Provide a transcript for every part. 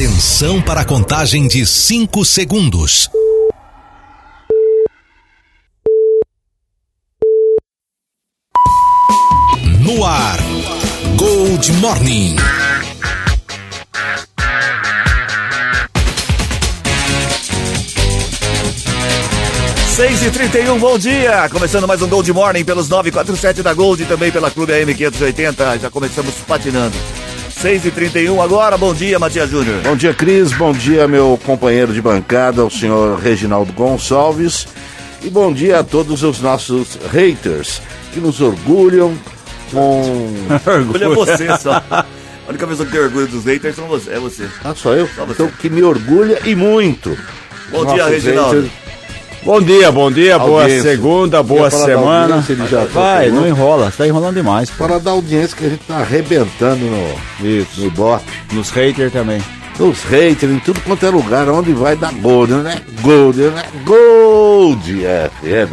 Atenção para a contagem de 5 segundos. No ar, Gold Morning. Seis e trinta e um, bom dia! Começando mais um Gold Morning pelos 947 da Gold e também pela Clube AM580. Já começamos patinando. 6 e 31 agora, bom dia, Matias Júnior. Bom dia, Cris. Bom dia, meu companheiro de bancada, o senhor Reginaldo Gonçalves. E bom dia a todos os nossos haters que nos orgulham com. Orgulho é você só. A única pessoa que tem orgulho dos haters são você, é você. Ah, só eu? Só você. Então, que me orgulha e muito. Bom dia, Reginaldo. haters. Bom dia, bom dia, boa Audiência. segunda, boa semana. audiência, ele já Vai, falou. não enrola, você tá enrolando demais. pô. Para dar audiência que a gente tá arrebentando no, Isso. no Ibope. Nos haters também. Nos haters, em tudo quanto é lugar, onde vai dar Gold, né? Gold, né? Gold FM.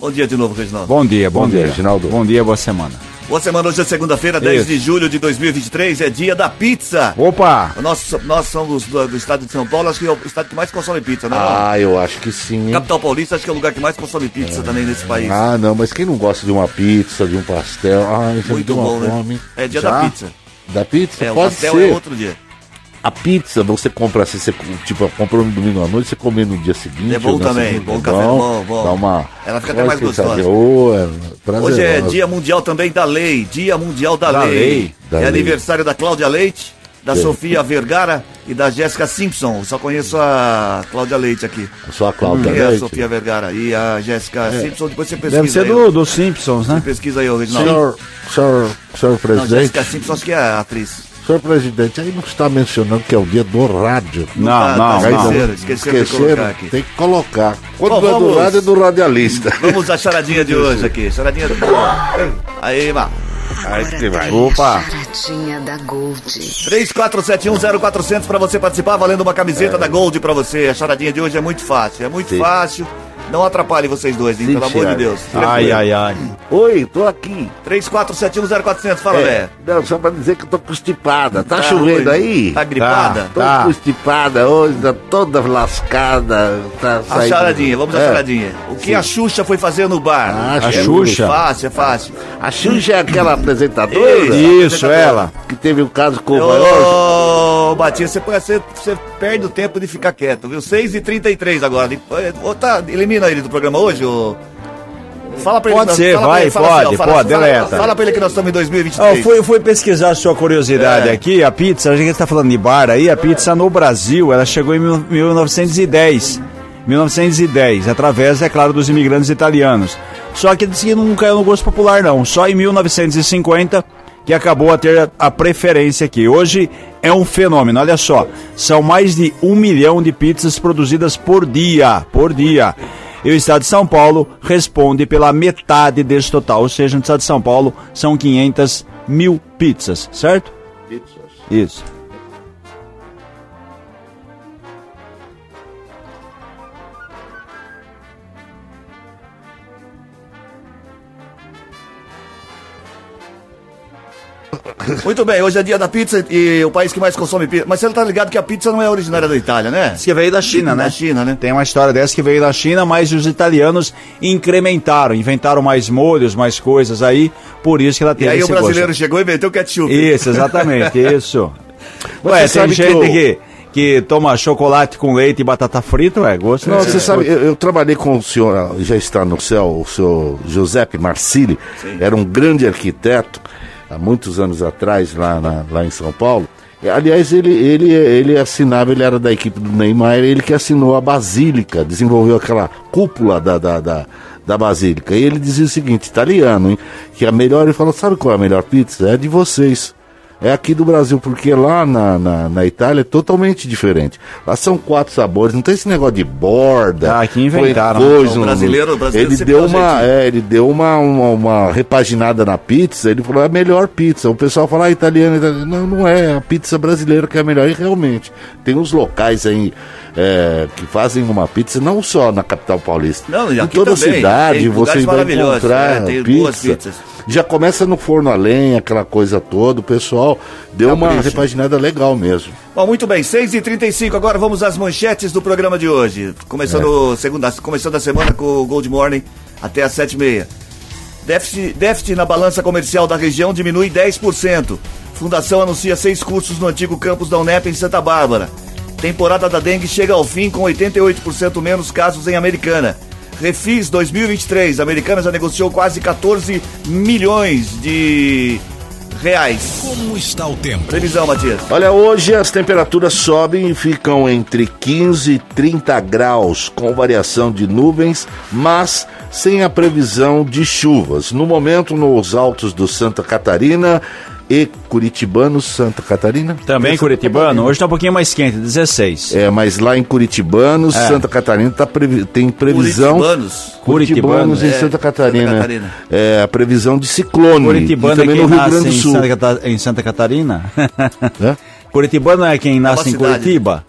Bom dia de novo, Reginaldo. Bom dia, bom, Bom dia, dia. Reginaldo. Bom dia, boa semana. Boa semana, hoje é segunda-feira, 10 Isso. de julho de 2023, é dia da pizza. Opa! Nós, nós somos do, do estado de São Paulo, acho que é o estado que mais consome pizza, né? Ah, eu acho que sim, hein? Capital Paulista, acho que é o lugar que mais consome pizza também nesse país. Ah, não, mas quem não gosta de uma pizza, de um pastel? Ah, isso me Muito bom, né? É dia Já? da pizza. Da pizza? É, o Pode pastel ser. é outro dia. A pizza, você compra assim, você, tipo, comprou no domingo à noite, você come no dia seguinte. É bom também, segunda, bom é café, bom, bom. Dá uma... Ela fica até mais gostosa. ô, é. Hoje é dia mundial também da lei, dia mundial da, Da lei. lei, da é lei. aniversário da Cláudia Leite, da Sofia Vergara e da Jéssica Simpson. Eu só conheço a Cláudia Leite aqui. Só a Cláudia Quem é a Leite. Sofia Vergara e a Jéssica Simpson, depois você pesquisa Deve ser do, dos Simpsons, né? Pesquisa aí, ô Reginaldo. Senhor, senhor, senhor Não, presidente, Jéssica Simpson acho que é a atriz. Senhor presidente, aí não está mencionando que é o dia do rádio. Não, tá- não, tá não. esqueceram, esqueceram de colocar aqui. tem que colocar. Quando Bom, não é do rádio, é do radialista. Vamos à charadinha de hoje aqui. Charadinha do. Aí, Má. Aí que vai. Opa! Charadinha da Gold. 34710400 pra você participar, valendo uma camiseta da Gold pra você. A charadinha de hoje é muito fácil, é muito Sim. fácil. Não atrapalhe vocês dois, hein? Sim, Pelo amor de. Deus. Ai, ai, ai. Oi, tô aqui. 34710400, fala, É, Bé. não, só pra dizer que eu tô constipada. Tá, Tá chovendo ruim. aí? Tá gripada? Tô Tá. constipada hoje, tá toda lascada. Tá A saindo- charadinha, vamos à É. charadinha. O que Sim. a Xuxa foi fazer no bar? Ah, A é Xuxa? Fácil, é fácil. A Xuxa é aquela apresentadora Isso. Isso, ela. que teve um caso com o maior. Ô, Batinha, você, você, você perde o tempo de ficar quieto, viu? 6h33 agora. Ô, tá, elimina ele do programa hoje, ô. Fala pra ele Pode ser, vai, ele, pode, ó, fala- pode, fala- deleta. Fala pra ele que nós estamos em Ó, 2023. eu fui, fui pesquisar a sua curiosidade É. aqui, a pizza, a gente está falando de bar aí, a pizza no Brasil, ela chegou em mil- 1910. 1910, através, é claro, dos imigrantes italianos. Só que disse que não caiu no gosto popular, não. Só em 1950 que acabou a ter a preferência aqui. Hoje é um fenômeno, olha só. São mais de um milhão de pizzas produzidas por dia. Por dia. E o estado de São Paulo responde pela metade desse total. Ou seja, no estado de São Paulo são 500 mil pizzas, certo? Isso. Muito bem, hoje é dia da pizza e o país que mais consome pizza. Mas você tá ligado que a pizza não é originária da Itália, né? Diz que veio da China, né? Da China, né? Tem uma história dessa que veio da China, mas os italianos incrementaram, inventaram mais molhos, mais coisas aí, por isso que ela E teve aí o esse brasileiro gosto. chegou e meteu ketchup. Isso, exatamente, isso. Ué, você tem sabe que gente o- que, que toma chocolate com leite e batata frita, ué, gosto. Não, é- você sabe, eu, eu trabalhei com o senhor, já está no céu, o senhor Giuseppe Marsili, era um grande arquiteto, há muitos anos atrás, lá, na- lá em São Paulo. E, Aliás, ele, ele, ele assinava, ele era da equipe do Neymar, ele que assinou a Basílica, desenvolveu aquela cúpula da, da, da, da Basílica. E ele dizia o seguinte, italiano, hein, que a melhor, ele falou, sabe qual é a melhor pizza? É a de vocês. É aqui do Brasil, porque lá na, na, na Itália é totalmente diferente. Lá são quatro sabores, não tem esse negócio de borda. Ah, aqui inventaram, né? coisa O brasileiro- o brasileiro ele deu um uma, é, ele deu uma, uma, uma repaginada na pizza, ele falou, é a melhor pizza. O pessoal fala, ah, italiano, italiano. Não, não é, é a pizza brasileira que é a melhor. E realmente, tem uns locais aí é, que fazem uma pizza, não só na capital paulista. Não, em toda também. cidade Tem vai encontrar né? Tem pizza. Já começa no forno a lenha, aquela coisa toda. O pessoal deu uma repaginada legal mesmo. Bom, muito bem, 6h35, agora vamos às manchetes do programa de hoje. Começando, segunda, começando a semana com o Gold Morning até às 7h30. Déficit, déficit na balança comercial da região diminui 10%. Fundação anuncia seis cursos no antigo campus da Unep em Santa Bárbara. Temporada da dengue chega ao fim com 88% menos casos em Americana. Refis 2023, a Americana já negociou quase 14 milhões de reais. Como está o tempo? Previsão, Matias. Olha, hoje as temperaturas sobem e ficam entre 15 e 30 graus, com variação de nuvens, mas sem a previsão de chuvas. No momento, nos altos do Santa Catarina e Curitibanos, Santa Catarina. Também Curitibano, hoje tá um pouquinho mais quente, 16. É, mas lá em Curitibanos, É. Santa Catarina tá previ- tem previsão. Curitibanos. Curitibanos em É, Santa Catarina. Santa Catarina. É, a previsão de ciclone. Curitibano e é também quem no Rio nasce Grande do em Sul. Santa, Cata- em Santa Catarina? Curitibano é quem nasce em cidade. Curitiba?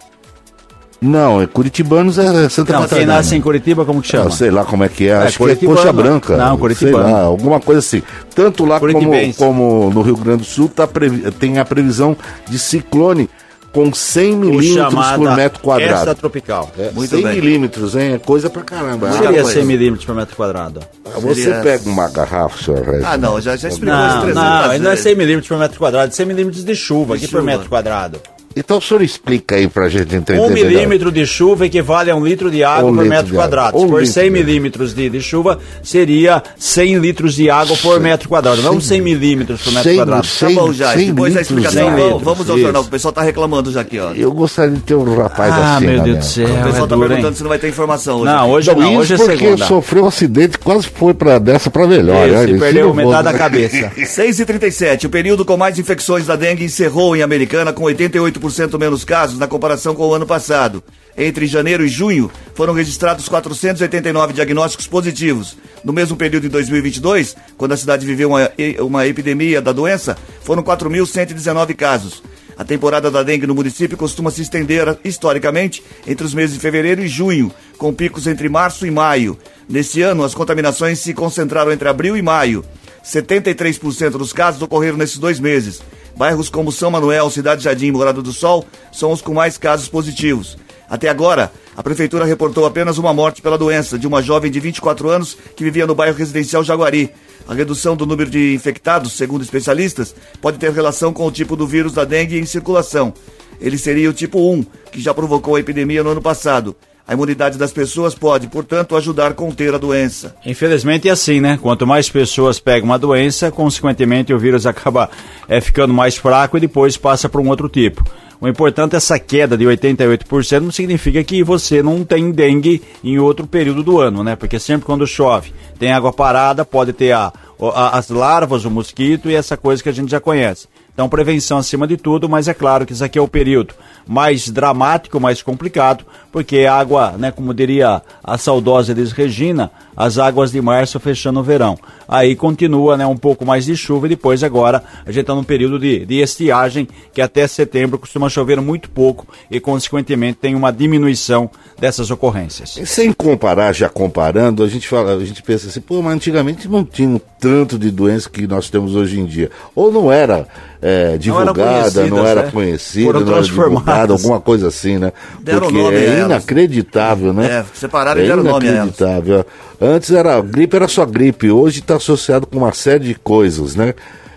Não, é Curitibanos é Santa Não, quem Catarina. nasce em Curitiba, como que chama? Ah, sei lá como é que é, É, acho que é Curitibano. Coxa Branca. Não, Sei Curitibano. lá, alguma coisa assim. Tanto lá como, como no Rio Grande do Sul tá previ- tem a previsão de ciclone com 100 O milímetros por metro quadrado. Essa tropical. É, Muito 100 bem. milímetros, hein? É coisa pra caramba. Ah, Seria coisa. 100 milímetros por metro quadrado. você seria- pega uma garrafa, senhor Regis. Ah, não, já, já explicou isso Não, 300 não, ele não é vezes. 100 milímetros por metro quadrado, é 100 milímetros de chuva De aqui por chuva. metro quadrado. Então o senhor explica aí pra gente entender. Um melhor. milímetro de chuva equivale a um litro de água Um por metro quadrado. Um litro 100 de- milímetros de, de chuva, seria 100 litros de água por metro quadrado, não 100 milímetros por metro Cem- quadrado. Tá bom, já. 100 Depois da explicação, 100 vamos, vamos ao isso. jornal. O pessoal tá reclamando já aqui, ó. Eu gostaria de ter um rapaz Ah, assim. meu na Deus do céu, O pessoal é tá duro, hein? perguntando se não vai ter informação hoje. Não, hoje Não, não, hoje é isso porque segunda. sofreu um acidente, quase foi pra dessa pra melhor. Isso, né? e Ele perdeu metade da cabeça. 6 e 37 o período com mais infecções da dengue encerrou em Americana com 88% menos casos na comparação com o ano passado. Entre janeiro e junho, foram registrados 489 diagnósticos positivos. No mesmo período de 2022, quando a cidade viveu uma, uma epidemia da doença, foram 4.119 casos. A temporada da dengue no município costuma se estender, historicamente, entre os meses de fevereiro e junho, com picos entre março e maio. Nesse ano, as contaminações se concentraram entre abril e maio. 73% dos casos ocorreram nesses dois meses. Bairros como São Manuel, Cidade Jardim e Morada do Sol são os com mais casos positivos. Até agora, a prefeitura reportou apenas uma morte pela doença de uma jovem de 24 anos que vivia no bairro residencial Jaguari. A redução do número de infectados, segundo especialistas, pode ter relação com o tipo do vírus da dengue em circulação. Ele seria o tipo 1, que já provocou a epidemia no ano passado. A imunidade das pessoas pode, portanto, ajudar a conter a doença. Infelizmente é assim, né? Quanto mais pessoas pegam uma doença, consequentemente o vírus acaba é, ficando mais fraco e depois passa para um outro tipo. O importante é essa queda de 88% não significa que você não tem dengue em outro período do ano, né? Porque sempre quando chove, tem água parada, pode ter a, a- as larvas, o mosquito e essa coisa que a gente já conhece. Então, prevenção acima de tudo, mas é claro que isso aqui é o período mais dramático, mais complicado, porque a água, né, como diria a saudosa Elis Regina, as águas de março fechando o verão. Aí continua, né, um pouco mais de chuva e depois agora a gente está num período de, de estiagem que até setembro costuma chover muito pouco e consequentemente tem uma diminuição dessas ocorrências. Sem comparar, já comparando, a gente fala, a gente pensa assim, pô, mas antigamente não tinha tanto de doença que nós temos hoje em dia. Ou não era é, divulgada, não era né? conhecida, Foram não era divulgada, alguma coisa assim, né? Deram Porque nome é inacreditável, né? É, separaram e é deram nome a elas. inacreditável. Antes era gripe era só gripe, hoje está associado com uma série de coisas, né?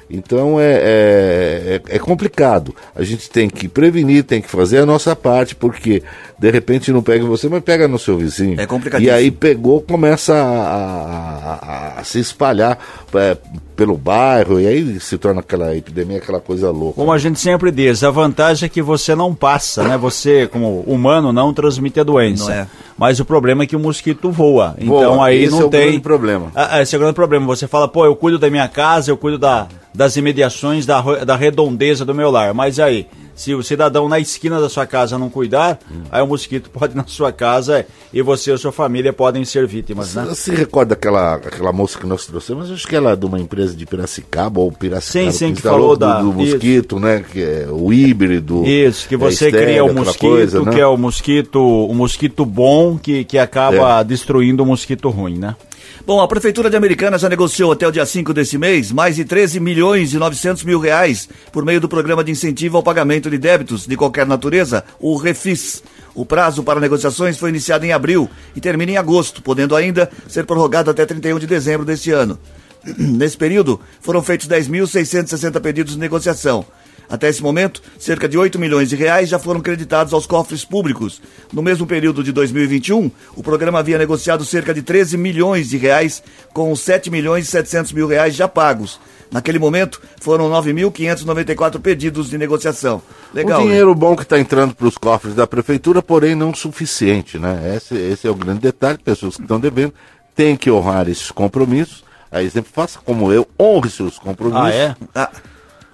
Então é, é, é- é complicado. A gente tem que prevenir, tem que fazer a nossa parte, porque de repente não pega em você, mas pega no seu vizinho. É complicadíssimo. E aí pegou, começa a, a- a- a se espalhar é, pelo bairro, e aí se torna aquela epidemia, aquela coisa louca. Como a gente sempre diz, a vantagem é que você não passa, né? Você, como humano, não transmite a doença. Não é. Mas o problema é que o mosquito voa. Voa, Então aí esse não é o tem. grande problema. Ah, esse é o grande problema. Você fala, pô, eu cuido da minha casa, eu cuido da, das imediações, da, da redondeza do meu lar. Mas aí, Se o cidadão na esquina da sua casa não cuidar, hum. aí o mosquito pode ir na sua casa e você e sua família podem ser vítimas, né? Você recorda aquela, aquela moça que nós trouxemos? Acho que ela é de uma empresa de Piracicaba ou Piracicaba. Sim, sim, que, que falou do, da, do mosquito, isso. né? Que é o híbrido. Isso, que é você é estéreo, cria o mosquito, coisa, né? que é o mosquito, o mosquito bom que, que acaba é. destruindo o mosquito ruim, né? Bom, a Prefeitura de Americana já negociou até o dia 5 desse mês mais de 13 milhões e 900 mil reais por meio do Programa de Incentivo ao Pagamento de Débitos de Qualquer Natureza, o REFIS. O prazo para negociações foi iniciado em abril e termina em agosto, podendo ainda ser prorrogado até 31 de dezembro deste ano. Nesse período, foram feitos 10.660 pedidos de negociação. Até esse momento, cerca de 8 milhões de reais já foram creditados aos cofres públicos. No mesmo período de 2021, o programa havia negociado cerca de 13 milhões de reais, com 7 milhões e 700 mil reais já pagos. Naquele momento, foram 9.594 pedidos de negociação. Legal. Um dinheiro né? bom que está entrando para os cofres da prefeitura, porém não suficiente, né? Esse, esse é o grande detalhe. Pessoas que estão devendo têm que honrar esses compromissos. A exemplo, faça como eu, honre seus compromissos. Ah, é? Ah.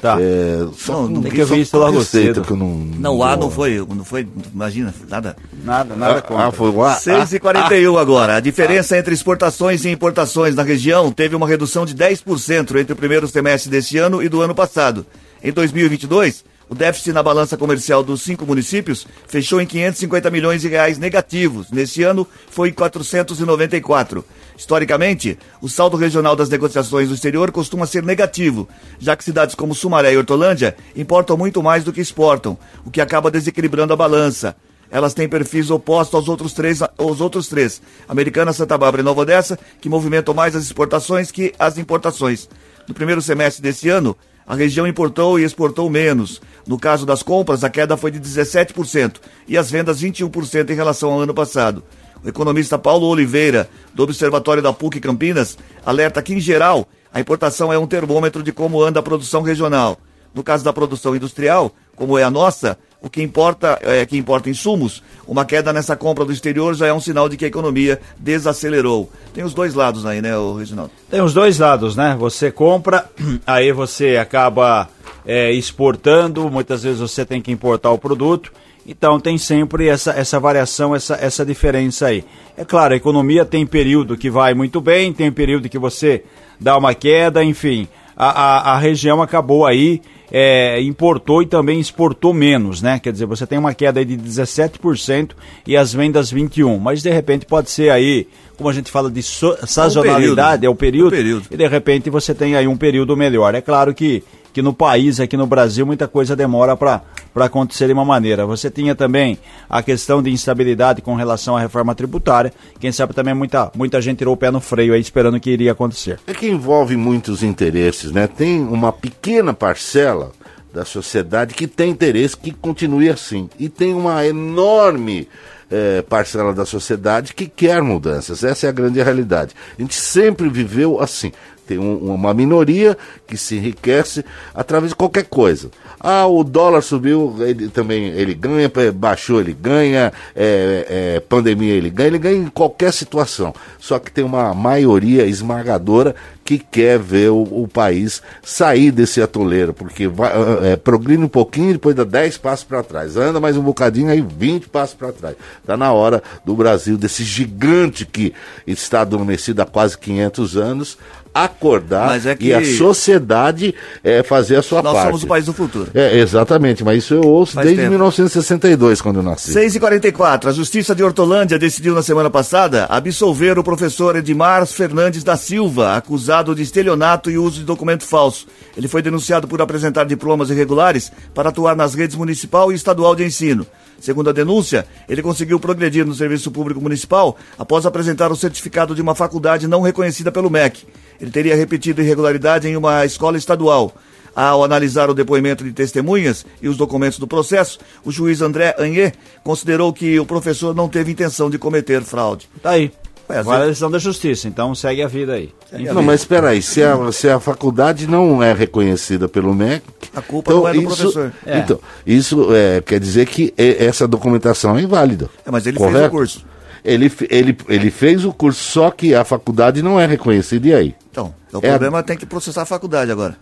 Tá. É, só não, que eu vi isso logo cedo. Que eu não, não, o A não foi, não foi, imagina, nada. Nada, nada ah, Ah, foi o A. 6,41 ah, agora. A diferença ah. entre exportações e importações na região teve uma redução de 10% entre o primeiro semestre desse ano e do ano passado. Em 2022, o déficit na balança comercial dos cinco municípios fechou em 550 milhões de reais negativos. Nesse ano, foi 494. Historicamente, o saldo regional das negociações do exterior costuma ser negativo, já que cidades como Sumaré e Hortolândia importam muito mais do que exportam, o que acaba desequilibrando a balança. Elas têm perfis opostos aos outros três, aos outros três Americana, Santa Bárbara e Nova Odessa, que movimentam mais as exportações que as importações. No primeiro semestre desse ano, a região importou e exportou menos. No caso das compras, a queda foi de 17% e as vendas 21% em relação ao ano passado. O economista Paulo Oliveira, do Observatório da PUC Campinas, alerta que, em geral, a importação é um termômetro de como anda a produção regional. No caso da produção industrial, como é a nossa, o que importa é que importa insumos. Uma queda nessa compra do exterior já é um sinal de que a economia desacelerou. Tem os dois lados aí, né, Reginaldo? Tem os dois lados, né? Você compra, aí você acaba é, exportando, muitas vezes você tem que importar o produto então tem sempre essa, essa variação, essa, essa diferença aí. É claro, a economia tem período que vai muito bem, tem período que você dá uma queda, enfim. A, a, a região acabou aí, é, importou e também exportou menos, né? Quer dizer, você tem uma queda aí de 17% e as vendas 21%. Mas de repente pode ser aí, como a gente fala de so, sazonalidade, é o período, é o período, e de repente você tem aí um período melhor. É claro que que no país, aqui no Brasil, muita coisa demora para acontecer de uma maneira. Você tinha também a questão de instabilidade com relação à reforma tributária. Quem sabe também muita, muita gente tirou o pé no freio aí esperando que iria acontecer. É que envolve muitos interesses, né? Tem uma pequena parcela da sociedade que tem interesse que continue assim. E tem uma enorme é, parcela da sociedade que quer mudanças. Essa é a grande realidade. A gente sempre viveu assim. Tem um, uma minoria que se enriquece através de qualquer coisa. Ah, o dólar subiu, ele também ele ganha, baixou, ele ganha, é, é, pandemia ele ganha, ele ganha em qualquer situação. Só que tem uma maioria esmagadora que quer ver o, o país sair desse atoleiro, porque vai, é, progride um pouquinho depois dá 10 passos para trás. Anda mais um bocadinho, aí 20 passos para trás. Está na hora do Brasil, desse gigante que está adormecido há quase 500 anos, acordar é que... e a sociedade é, fazer a sua Nós parte. Nós somos o país do futuro. É, exatamente, mas isso eu ouço Faz desde tempo. 1962, quando eu nasci. 6h44, a Justiça de Hortolândia decidiu na semana passada absolver o professor Edmar Fernandes da Silva, acusado de estelionato e uso de documento falso. Ele foi denunciado por apresentar diplomas irregulares para atuar nas redes municipal e estadual de ensino. Segundo a denúncia, ele conseguiu progredir no serviço público municipal após apresentar o certificado de uma faculdade não reconhecida pelo MEC. Ele teria repetido irregularidade em uma escola estadual. Ao analisar o depoimento de testemunhas e os documentos do processo, o juiz André Anhê considerou que o professor não teve intenção de cometer fraude. Tá aí. Agora a decisão da justiça, então segue a vida aí. Segue não, vida. mas espera aí, se a, se a faculdade não é reconhecida pelo MEC... A culpa então não é do isso, professor. É. Então, isso é, quer dizer que essa documentação é inválida. É, mas ele correto? fez o curso. Ele, ele, ele fez o curso, só que a faculdade não é reconhecida, e aí? Então, o é problema a... tem que processar a faculdade agora.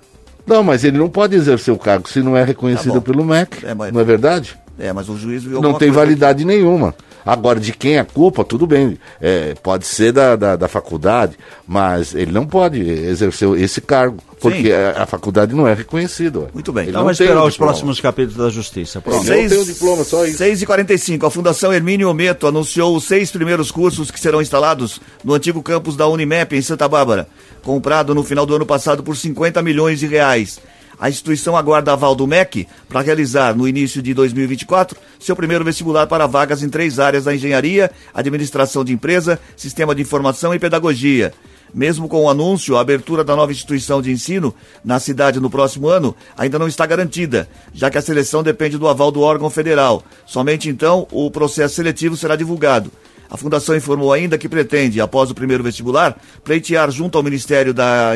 Não, mas ele não pode exercer o cargo se não é reconhecido Tá pelo MEC. É, mas- Não é verdade? É, mas o juiz viu Não tem validade nenhuma. Agora, de quem é a culpa, tudo bem. É, pode ser da, da, da faculdade, mas ele não pode exercer esse cargo, porque a, a faculdade não é reconhecida. Muito bem. Ele Então vamos esperar os próximos capítulos da Justiça. Pronto. Ele não diploma, só isso. 6 e 45 a Fundação Hermínio Ometo anunciou os seis primeiros cursos que serão instalados no antigo campus da Unimep, em Santa Bárbara, comprado no final do ano passado por 50 milhões de reais. A instituição aguarda aval do MEC para realizar, no início de 2024, seu primeiro vestibular para vagas em três áreas da engenharia, administração de empresa, sistema de informação e pedagogia. Mesmo com o anúncio, a abertura da nova instituição de ensino na cidade no próximo ano ainda não está garantida, já que a seleção depende do aval do órgão federal. Somente então o processo seletivo será divulgado. A Fundação informou ainda que pretende, após o primeiro vestibular, pleitear junto ao Ministério, da,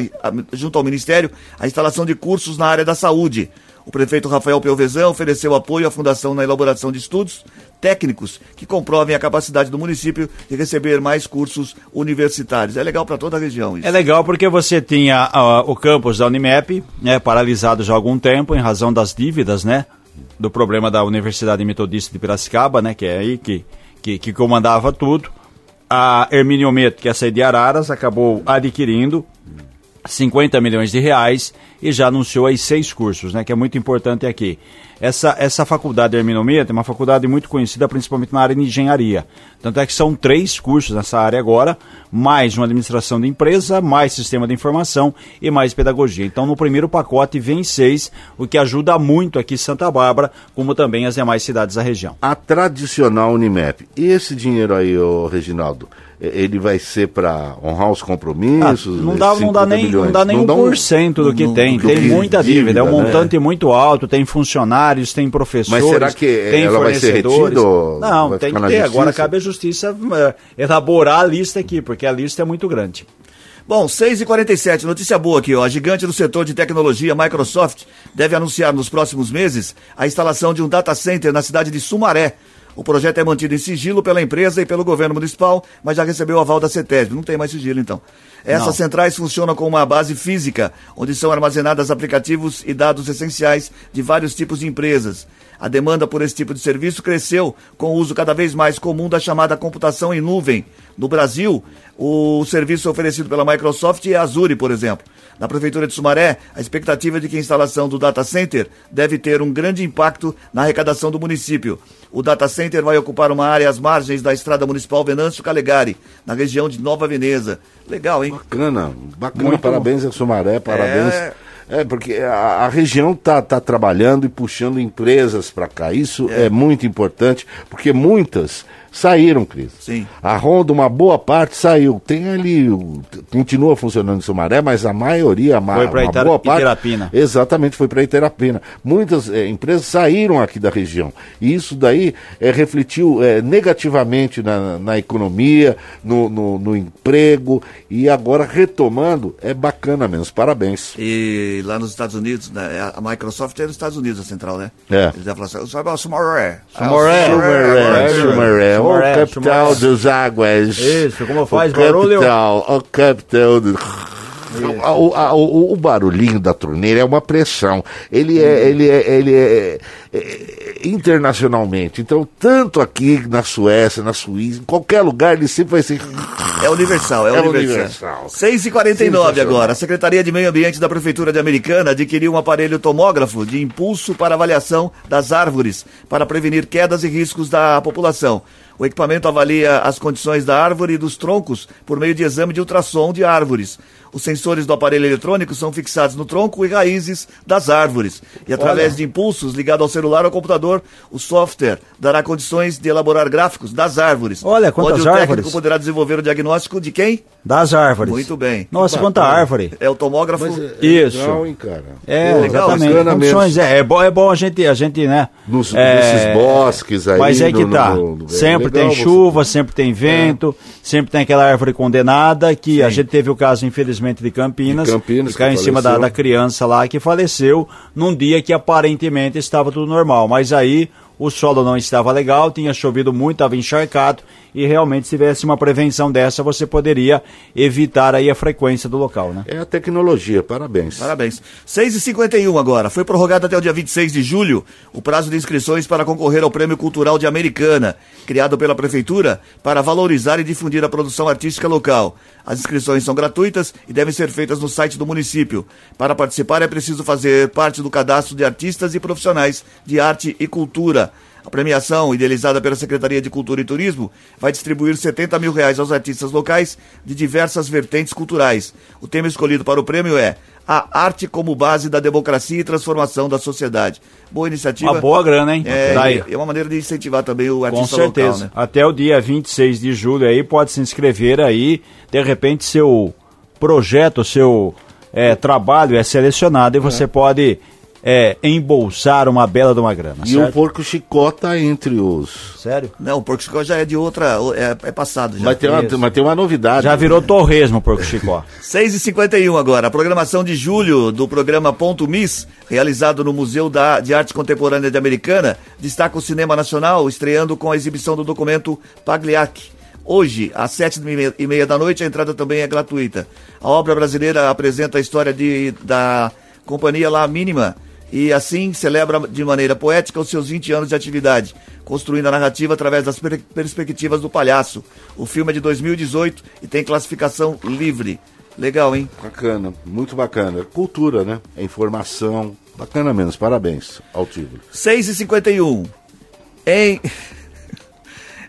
junto ao Ministério a instalação de cursos na área da saúde. O prefeito Rafael Pelvezão ofereceu apoio à Fundação na elaboração de estudos técnicos que comprovem a capacidade do município de receber mais cursos universitários. É legal para toda a região isso. É legal porque você tinha ah, o campus da Unimep, né, paralisado já há algum tempo em razão das dívidas, né, do problema da Universidade Metodista de Piracicaba, né, que é aí que, que, que comandava tudo. A Hermínio Meto, que é essa de Araras, acabou adquirindo 50 milhões de reais e já anunciou aí seis cursos, né, que é muito importante aqui. Essa, essa faculdade Hermínio Meto é uma faculdade muito conhecida, principalmente na área de engenharia. Tanto é que são três cursos nessa área agora, mais uma administração de empresa, mais sistema de informação e mais pedagogia. Então, no primeiro pacote vem seis, o que ajuda muito aqui Santa Bárbara, como também as demais cidades da região. A tradicional Unimep. E esse dinheiro aí, ô Reginaldo? Ele vai ser para honrar os Ah, compromissos? não dá, não dá 50 nem, não dá nem por cento do que não- tem. Tem muita dívida, é um né? montante muito alto, tem funcionários, tem professores, Mas será que tem ela vai ser retida Não, tem que ter. Agora justiça? cabe à justiça eh, elaborar a lista aqui, porque a lista é muito grande. Bom, 6 e 47 notícia boa aqui, ó. A gigante do setor de tecnologia, Microsoft, deve anunciar nos próximos meses a instalação de um data center na cidade de Sumaré. O projeto é mantido em sigilo pela empresa e pelo governo municipal, mas já recebeu o aval da CETESB. Não tem mais sigilo, então. Essas Não. centrais funcionam como uma base física, onde são armazenadas aplicativos e dados essenciais de vários tipos de empresas. A demanda por esse tipo de serviço cresceu com o uso cada vez mais comum da chamada computação em nuvem. No Brasil, o serviço oferecido pela Microsoft é Azure, por exemplo. Na Prefeitura de Sumaré, a expectativa é de que a instalação do data center deve ter um grande impacto na arrecadação do município. O data center vai ocupar uma área às margens da estrada municipal Venâncio Calegari, na região de Nova Veneza. Legal, hein? Bacana, bacana, Muito parabéns a Sumaré, parabéns. É. É, porque a, a região tá, tá trabalhando e puxando empresas para cá. Isso é. muito importante, porque muitas saíram, Cris. Sim. A Honda, uma boa parte saiu. Tem ali, continua funcionando em Sumaré, mas a maioria, a ma- Foi pra uma Itara- boa parte. Iterapina. Exatamente, foi para Iterapina. Muitas eh, empresas saíram aqui da região. E isso daí eh, refletiu eh, negativamente na, na economia, no, no, no emprego. E agora retomando, é bacana mesmo. Parabéns. E lá nos Estados Unidos, né, a Microsoft é nos Estados Unidos, a central, né? É. Eles devem falar assim, sabe o Sumaré. Sumaré. O Sumaré, Sumaré, o capital Sumaré. das águas. Isso, como O faz barulho? capital, o capital do... O, o- o barulhinho da torneira é uma pressão. Ele é, ele é, ele é, é, internacionalmente. Então, tanto aqui na Suécia, na Suíça, em qualquer lugar, ele sempre vai ser. É universal, é, É universal. universal. 6 e 49 Sensacional. agora. A Secretaria de Meio Ambiente da Prefeitura de Americana adquiriu um aparelho tomógrafo de impulso para avaliação das árvores, para prevenir quedas e riscos da população. O equipamento avalia as condições da árvore e dos troncos por meio de exame de ultrassom de árvores. Os sensores do aparelho eletrônico são fixados no tronco e raízes das árvores. E através de impulsos ligados ao celular ou computador, o software dará condições de elaborar gráficos das árvores. Olha, quantas onde o técnico árvores. poderá desenvolver o diagnóstico de quem? Das árvores. Muito bem. Nossa, quanta árvore. É o tomógrafo. Isso. Legal, hein, cara? É, Pô, legal, exatamente. bacana Condições, é, é bom, é bom a gente, a gente, né? Nos- é, nesses bosques aí, Mas é que no- tá. no- no- é sempre legal tem você- chuva, sempre tem vento, sempre tem aquela árvore condenada, que a gente teve o caso, infelizmente, de Campinas, De Campinas, que caiu em cima da, da criança lá que faleceu num dia que aparentemente estava tudo normal. Mas aí o solo não estava legal, tinha chovido muito, estava encharcado e realmente se tivesse uma prevenção dessa, você poderia evitar aí a frequência do local, né? É a tecnologia, parabéns. Parabéns. 6h51 agora. Foi prorrogado até o dia 26 de julho o prazo de inscrições para concorrer ao Prêmio Cultural de Americana, criado pela Prefeitura para valorizar e difundir a produção artística local. As inscrições são gratuitas e devem ser feitas no site do município. Para participar é preciso fazer parte do cadastro de artistas e profissionais de arte e cultura. A premiação, idealizada pela Secretaria de Cultura e Turismo, vai distribuir 70 mil reais aos artistas locais de diversas vertentes culturais. O tema escolhido para o prêmio é a arte como base da democracia e transformação da sociedade. Boa iniciativa. Uma boa grana, hein? É, Daí. é uma maneira de incentivar também o Com artista certeza. local, né? Até o dia 26 de julho aí pode se inscrever aí. De repente seu projeto, seu é, trabalho é selecionado e você pode é, embolsar uma bela de uma grana. E o certo? porco chicó tá entre os. Sério? Não, o Porco Chicó já é de outra, é, é passado já. Mas tem, uma, mas tem uma novidade. Já virou torresmo, porco chicó. 6h51 agora. A programação de julho do programa Ponto Miss, realizado no Museu da, de Arte Contemporânea de Americana, destaca o cinema nacional, estreando com a exibição do documento Pagliacci. Hoje, às sete e meia da noite, a entrada também é gratuita. A obra brasileira apresenta a história de, da companhia La Mínima e assim celebra de maneira poética os seus 20 anos de atividade, construindo a narrativa através das per- perspectivas do palhaço. O filme é de 2018 e tem classificação livre. Legal, hein? Bacana, muito bacana. Cultura, né? É informação. Bacana menos, parabéns ao Tigre. 6 e 51 Em.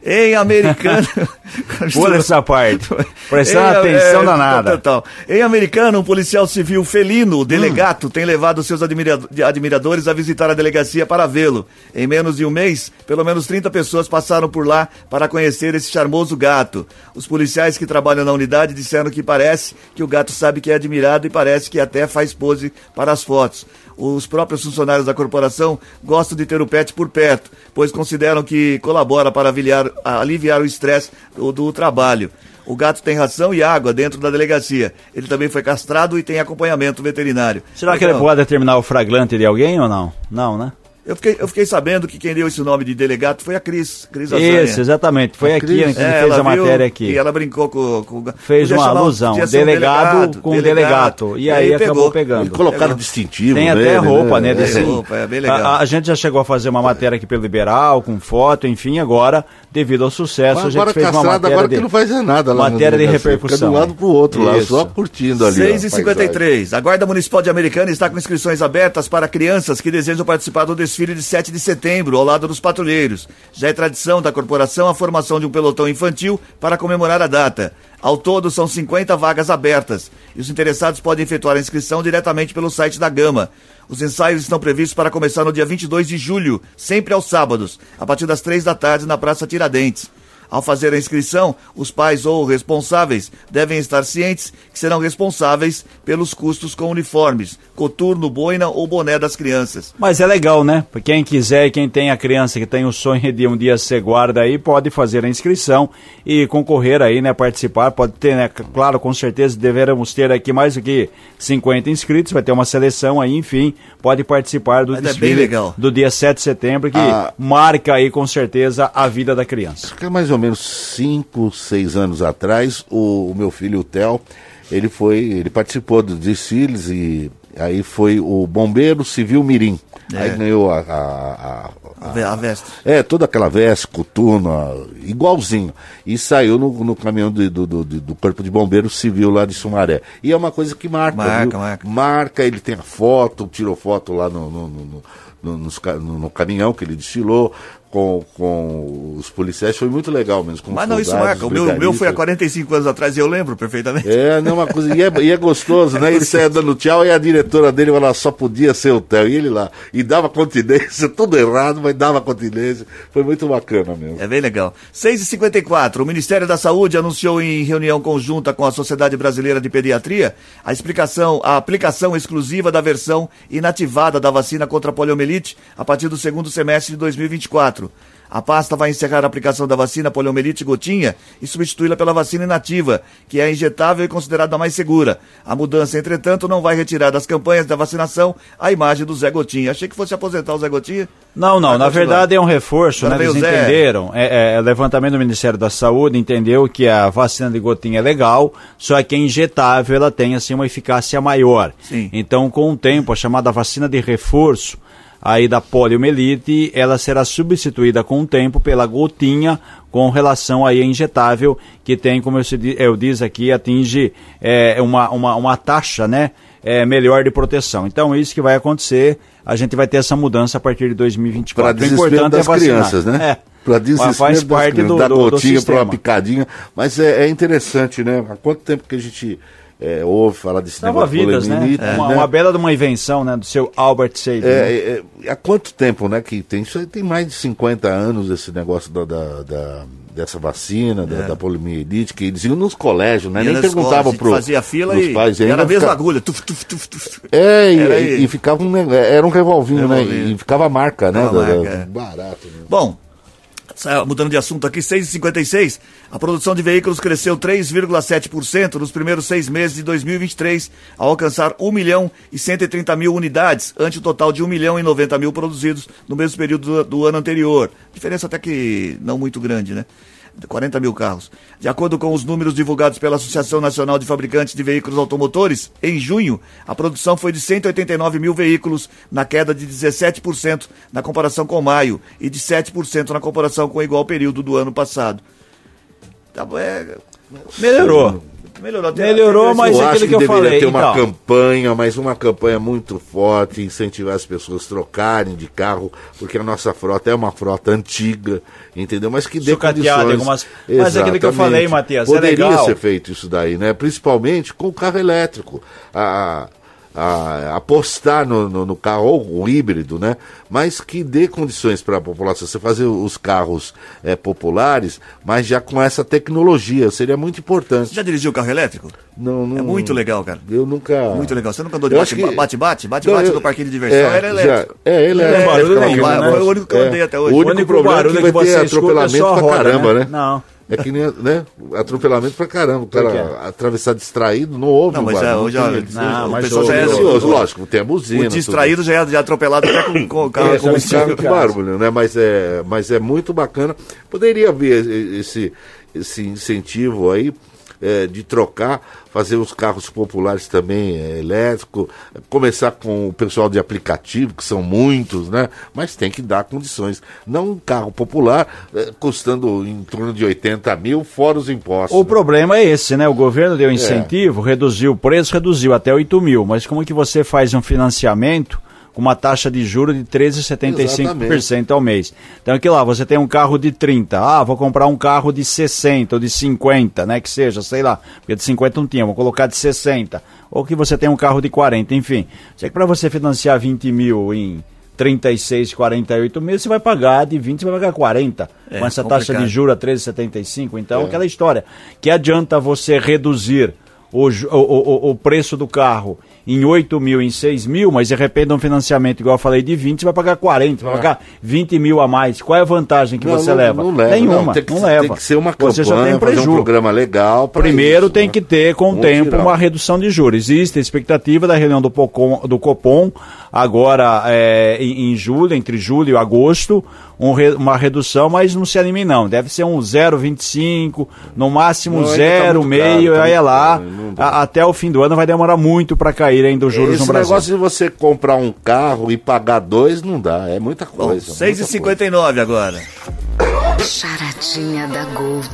Em americano. Pula essa parte. Prestando Em- atenção é, danada. Total. Em americano, um policial civil felino, o delegato, tem levado seus admira- admiradores a visitar a delegacia para vê-lo. Em menos de um mês, pelo menos 30 pessoas passaram por lá para conhecer esse charmoso gato. Os policiais que trabalham na unidade disseram que parece que o gato sabe que é admirado e parece que até faz pose para as fotos. Os próprios funcionários da corporação gostam de ter o pet por perto, pois consideram que colabora para aliviar, aliviar o estresse do, do trabalho. O gato tem ração e água dentro da delegacia. Ele também foi castrado e tem acompanhamento veterinário. Será que ele Então, pode determinar o flagrante de alguém ou não? Não, né? Eu fiquei, eu fiquei sabendo que quem deu esse nome de delegado foi a Cris. Cris Azania. Isso, exatamente. Foi A aqui Cris. né, que É, fez a viu matéria aqui. E ela brincou com. com Fez uma chamar- alusão. um Delegado com delegato. E aí acabou pegando. Eles colocaram Pegou. distintivo. Tem até nele, roupa, né? É. desse- roupa, é bem legal. A, a gente já chegou a fazer uma matéria aqui pelo Liberal, com foto, enfim, agora, devido ao sucesso, a gente fez uma matéria agora de... que não faz nada lá matéria de repercussão. Fica de um lado pro outro lá, Isso. só curtindo ali. ó, 6 e 53 A Guarda Municipal de Americana está com inscrições abertas para crianças que desejam participar do desfile de 7 de setembro, ao lado dos patrulheiros. Já é tradição da corporação a formação de um pelotão infantil para comemorar a data. Ao todo, são 50 vagas abertas e os interessados podem efetuar a inscrição diretamente pelo site da Gama. Os ensaios estão previstos para começar no dia 22 de julho, sempre aos sábados, a partir das 3 da tarde na Praça Tiradentes. Ao fazer a inscrição, os pais ou responsáveis devem estar cientes que serão responsáveis pelos custos com uniformes, coturno, boina ou boné das crianças. Mas é legal, né? Pra quem quiser e quem tem a criança que tem o sonho de um dia ser guarda aí, pode fazer a inscrição e concorrer aí, né? Participar. Pode ter, né? Claro, com certeza deveremos ter aqui mais do que 50 inscritos, vai ter uma seleção aí, enfim, pode participar do Mas é bem desfile legal. do dia 7 de setembro, que Ah. marca aí com certeza a vida da criança. É mais ou menos 5, 6 anos atrás, o, o meu filho, o Theo, ele foi, ele participou dos desfiles e aí foi o Bombeiro Civil Mirim. É. Aí ganhou a, a- a- A, a veste. é, toda aquela veste, coturno, igualzinho. E saiu no, no caminhão de- do, do, do Corpo de Bombeiro Civil lá de Sumaré. E é uma coisa que marca, Marca, viu? marca. Marca, ele tem a foto, tirou foto lá no, no, no, no- no- no caminhão que ele desfilou com, com os policiais. Foi muito legal mesmo. Mas não, isso marca. O meu, o meu foi há brigadistas. 45 anos atrás e eu lembro perfeitamente. É, não, uma coisa. E é, e é gostoso, né? Ele saia dando tchau e a diretora dele falava, só podia ser o Theo. E ele lá. E dava continência, tudo errado, mas dava continência. Foi muito bacana mesmo. É bem legal. 6h54, o Ministério da Saúde anunciou em reunião conjunta com a Sociedade Brasileira de Pediatria a explicação, a aplicação exclusiva da versão inativada da vacina contra a poliomielite a partir do segundo semestre de 2024. A pasta vai encerrar a aplicação da vacina poliomielite gotinha e substituí-la pela vacina inativa, que é injetável e considerada mais segura. A mudança, entretanto, não vai retirar das campanhas da vacinação a imagem do Zé Gotinha. Achei que fosse aposentar o Zé Gotinha. Não, não, Vai na continuar. verdade é um reforço, né? Eles Zé. entenderam. É, é, o levantamento do Ministério da Saúde entendeu que a vacina de gotinha é legal, só que a injetável ela tem assim uma eficácia maior. Sim. Então, com o tempo, a chamada vacina de reforço aí da poliomielite, ela será substituída com o tempo pela gotinha com relação aí a injetável, que tem, como eu, se eu diz aqui, atinge é, uma, uma, uma taxa, né? É, melhor de proteção. Então, isso que vai acontecer, a gente vai ter essa mudança a partir de 2024. Para desespero importante das é crianças, né? É. Para desespero faz das crianças, do, da gotinha para uma picadinha. Mas é, é interessante, né? Há quanto tempo que a gente é, ouve falar desse Salva negócio de vidas, né? poliomielite, Uma, uma bela de uma invenção, né? Do seu Albert Sabin. né? É, é, é, há quanto tempo, né, que tem isso aí tem mais de 50 anos esse negócio da, da- da- dessa vacina, da, da poliomielite, que eles iam nos colégios, né? É. Ia Nem escola, perguntavam a gente pro, Fazia fila e pais. era ainda a mesma fica- agulha. Tuf, tuf, tuf, tuf. É, e, Era e- e ficava um, era um revolvinho, né? Revolvinho. E ficava a marca, né? Da- é. Barato, né? Bom, mudando de assunto aqui, 6,56. A produção de veículos cresceu 3,7% nos primeiros seis meses de 2023, ao alcançar 1 milhão e 130 mil unidades, ante o total de 1 milhão e 90 mil produzidos no mesmo período do, do ano anterior. Diferença até que não muito grande, né? 40 mil carros. De acordo com os números divulgados pela Associação Nacional de Fabricantes de Veículos Automotores, em junho, a produção foi de 189 mil veículos, na queda de 17% na comparação com maio e de 7% na comparação com o igual período do ano passado. Tá, é, Melhorou. Melhorou. até- Melhorou, até- mas eu é aquilo que, que eu deveria falei, ter uma então. campanha, mas uma campanha muito forte, incentivar as pessoas a trocarem de carro, porque a nossa frota é uma frota antiga, entendeu? Mas que dê Sucateada, condições. algumas- mas é aquilo que eu Exatamente. falei, Matias, é Poderia legal. ser feito isso daí, né? Principalmente com o carro elétrico. A, a- apostar no, no- no carro, ou o híbrido, né? Mas que dê condições para a população. Você fazer os carros eh, populares, mas já com essa tecnologia, seria muito importante. Já dirigiu carro elétrico? Não, não, É muito legal, cara. Eu nunca. Muito legal. Você nunca andou de bate- que- bate-bate? Não, Bate-bate eu- no parquinho de diversão é, era elétrico. já- é, ele é, É, é, é? Foi o único que eu andei até hoje. O O único único problema é barulho que que vai ter é atropelamento pra roda, caramba, né? né? Não. É que nem, né? Atropelamento pra caramba. O cara atravessar distraído, não ouve Não, mas é, hoje não tem- Não, o pessoal já é. silencioso, lógico, tem a buzina. O distraído já é, já é atropelado até com, com o carro é com o carro com barulho, né? Mas é, mas é muito bacana. Poderia haver esse, esse incentivo aí é, de trocar, fazer os carros populares também é, elétrico, começar com o pessoal de aplicativo, que são muitos, né? Mas tem que dar condições. Não um carro popular é, custando em torno de 80 mil, fora os impostos. O né? problema é esse, né? O governo É. deu incentivo, reduziu o preço, reduziu até 8 mil. Mas como que você faz um financiamento com uma taxa de juros de 13,75% ao mês? Então aqui lá, você tem um carro de 30, ah, vou comprar um carro de 60 ou de 50, né? Que seja, sei lá, porque de 50 não tinha, vou colocar de 60. Ou que você tem um carro de 40, enfim. Sei que para você financiar 20 mil em 36, 48 meses, você vai pagar de 20, você vai pagar 40. É, com essa complicado. taxa de juros a 13,75. Então, aquela história. Que adianta você reduzir o, o, o, o preço do carro em 8 mil, em 6 mil, mas de repente um financiamento, igual eu falei, de 20, você vai pagar 40, vai pagar 20 mil a mais. Qual é a vantagem que Não, você não- leva? Não leva. Nenhuma, não, tem que, não leva. Tem que ser uma campanha, Você só tem fazer um programa legal. Primeiro isso, tem né? que ter, com o tempo, tirão. uma redução de juros. Existe a expectativa da reunião do, Pocom, do Copom, agora é, em, em julho, entre julho e agosto, um re- uma redução, mas não se anime não. Deve ser um 0,25, no máximo Não, ainda tá muito 0,5, caro, tá aí é lá. caro. A- até o fim do ano vai demorar muito para cair ainda os juros Esse no Brasil. negócio de você comprar um carro e pagar dois não dá, é muita coisa. 6h59 agora. Charadinha da Gold.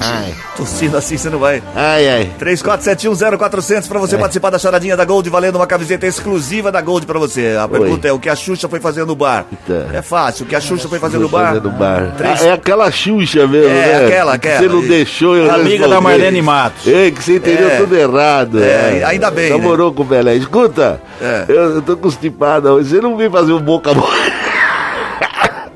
Tossindo assim, você não vai. Ai, ai. 34710400 pra você participar da charadinha da Gold, valendo uma camiseta exclusiva da Gold pra você. A pergunta é: o que a Xuxa foi fazer no bar? Eita. É fácil, o que a Xuxa foi fazer no bar? fazer no bar. Três- Ah, É aquela Xuxa mesmo, É, né? aquela, Que aquela. Você não deixou eu Amiga responder. da Marlene Matos. Ei, que você entendeu É. tudo errado. É, ainda bem, Namorou com o Belé. Escuta, É. eu, eu tô constipada hoje. Você não vem fazer um boca a boca.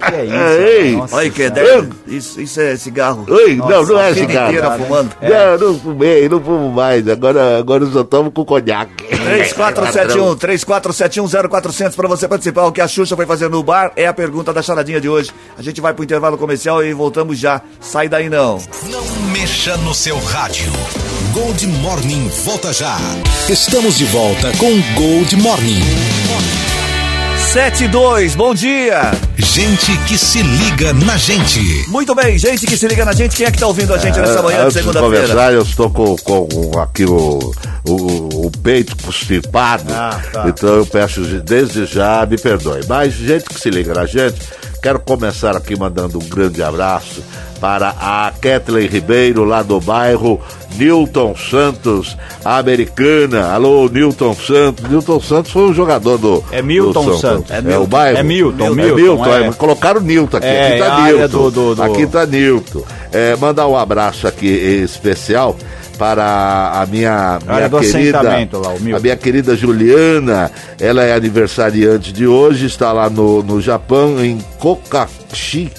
Que é isso? Ei, Nossa Olha que é dez- isso, isso é cigarro. Oi, não, não é cigarro. inteira fumando. Não, não fumei, não fumo mais. Agora, agora eu só tomo com conhaque. 3471 3471 0400 para você participar. O que a Xuxa foi fazer no bar é a pergunta da charadinha de hoje. A gente vai pro intervalo comercial e voltamos já. Sai daí não. Não mexa no seu rádio. Gold Morning volta já. Estamos de volta com Gold Morning. 72, bom dia. Gente que se liga na gente. Muito bem, gente que se liga na gente. Quem é que tá ouvindo a gente nessa manhã de Antes de segunda-feira? eu estou com, com aqui o, o, o peito constipado. Ah, tá. Então eu peço desde já, me perdoe. Mas gente que se liga na gente, quero começar aqui mandando um grande abraço para a Kathleen Ribeiro, lá do bairro Newton Santos, americana. Alô, Newton Santos. Newton Santos foi um jogador do. É Milton do Santos. É É, o Milton. bairro. É Milton, É Milton, Milton, é. é. Colocaram Newton aqui. É, aqui tá área Newton. do- do- do- Aqui tá Newton. É, mandar um abraço aqui especial para a minha, minha querida, lá, a minha querida Juliana, ela é aniversariante de hoje, está lá no, no Japão, em Kokashi,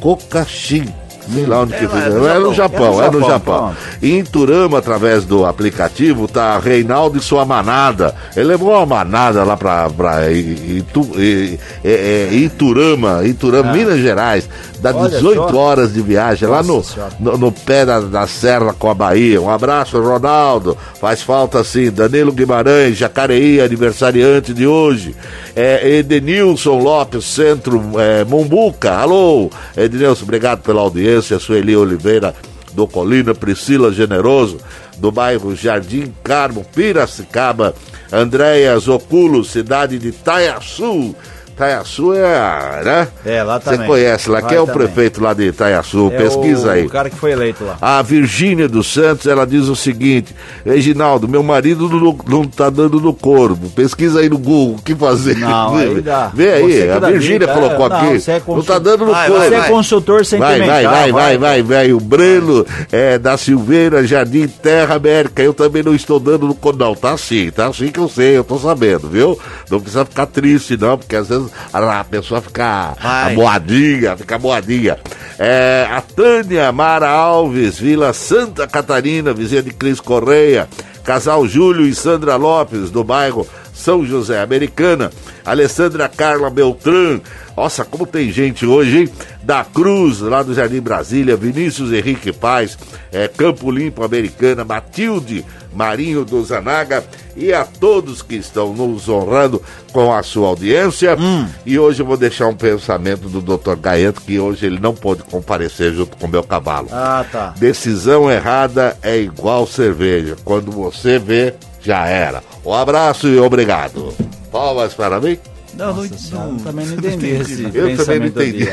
Kokashi, sei lá onde que Ela fica. é do É no Japão. Japão, é no Japão. E em Turama, através do aplicativo, tá Reinaldo e sua manada. Ele levou uma manada lá pra, pra Itu, é- é Iturama, Iturama, Minas Gerais. Dá Ah. Olha 18 só. horas de viagem lá no, Nossa no, no pé da, da serra com a Bahia. Um abraço, Ronaldo. Faz falta sim. Danilo Guimarães, Jacareí, aniversariante de hoje. É, Edenilson Lopes, Centro é, Mombuca. Alô, Edenilson, obrigado pela audiência. Sueli Oliveira, do Colina, Priscila Generoso, do bairro Jardim Carmo, Piracicaba. Andréia Zoculo, cidade de Taiaçu. Taiaçu é, né? É, lá Você também. conhece lá. Lá Quem é o também. prefeito lá de Itaiaçu? É Pesquisa o, aí. O cara que foi eleito lá. A Virgínia dos Santos, ela diz o seguinte: Reginaldo, meu marido não, não tá dando no corpo. Pesquisa aí no Google o que fazer. Não, Vê, aí dá. Vê aí, Você a Virgínia vida, colocou é, não, aqui. você é não tá dando no Vai, corpo. vai, Você vai. é consultor Vai, sentimental. vai, vai, vai, vai, vai. O Breno é, da Silveira, Jardim Terra América. Eu também não estou dando no corpo. Não, tá sim, tá sim que eu sei, eu tô sabendo, viu? Não precisa ficar triste, não, porque às vezes a, a pessoa fica Vai. amoadinha, fica amoadinha. É, a Tânia Mara Alves, Vila Santa Catarina, vizinha de Cris Correia. Casal Júlio e Sandra Lopes, do bairro São José Americana. Alessandra Carla Beltrán. Nossa, como tem gente hoje, hein? Da Cruz, lá do Jardim Brasília. Vinícius Henrique Paz, é, Campo Limpo Americana. Matilde Marinho do Zanaga. E a todos que estão nos honrando com a sua audiência. E hoje eu vou deixar um pensamento do Dr. Gaeto, que hoje ele não pôde comparecer junto com o meu cavalo. Ah, tá. Decisão errada é igual cerveja. Quando você vê, já era. Um abraço e obrigado. Palmas para mim. Não, não, Eu também não entendi esse Eu também não entendi.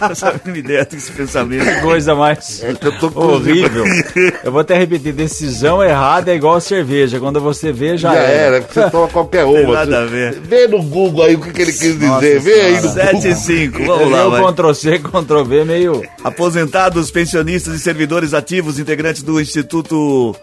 não sabe uma ideia desse pensamento. Coisa mais É que eu tô com- horrível. Eu vou até repetir: decisão errada é igual cerveja. Quando você vê, já, Já era, que você toma qualquer uma. nada Você- a ver. Vê no Google aí o que, que ele quis Nossa dizer. Vê aí no Senhora. Google. 7 e 5, vamos lá, vai. Ctrl C, Ctrl V, meio. Aposentados, pensionistas e servidores ativos, integrantes do Instituto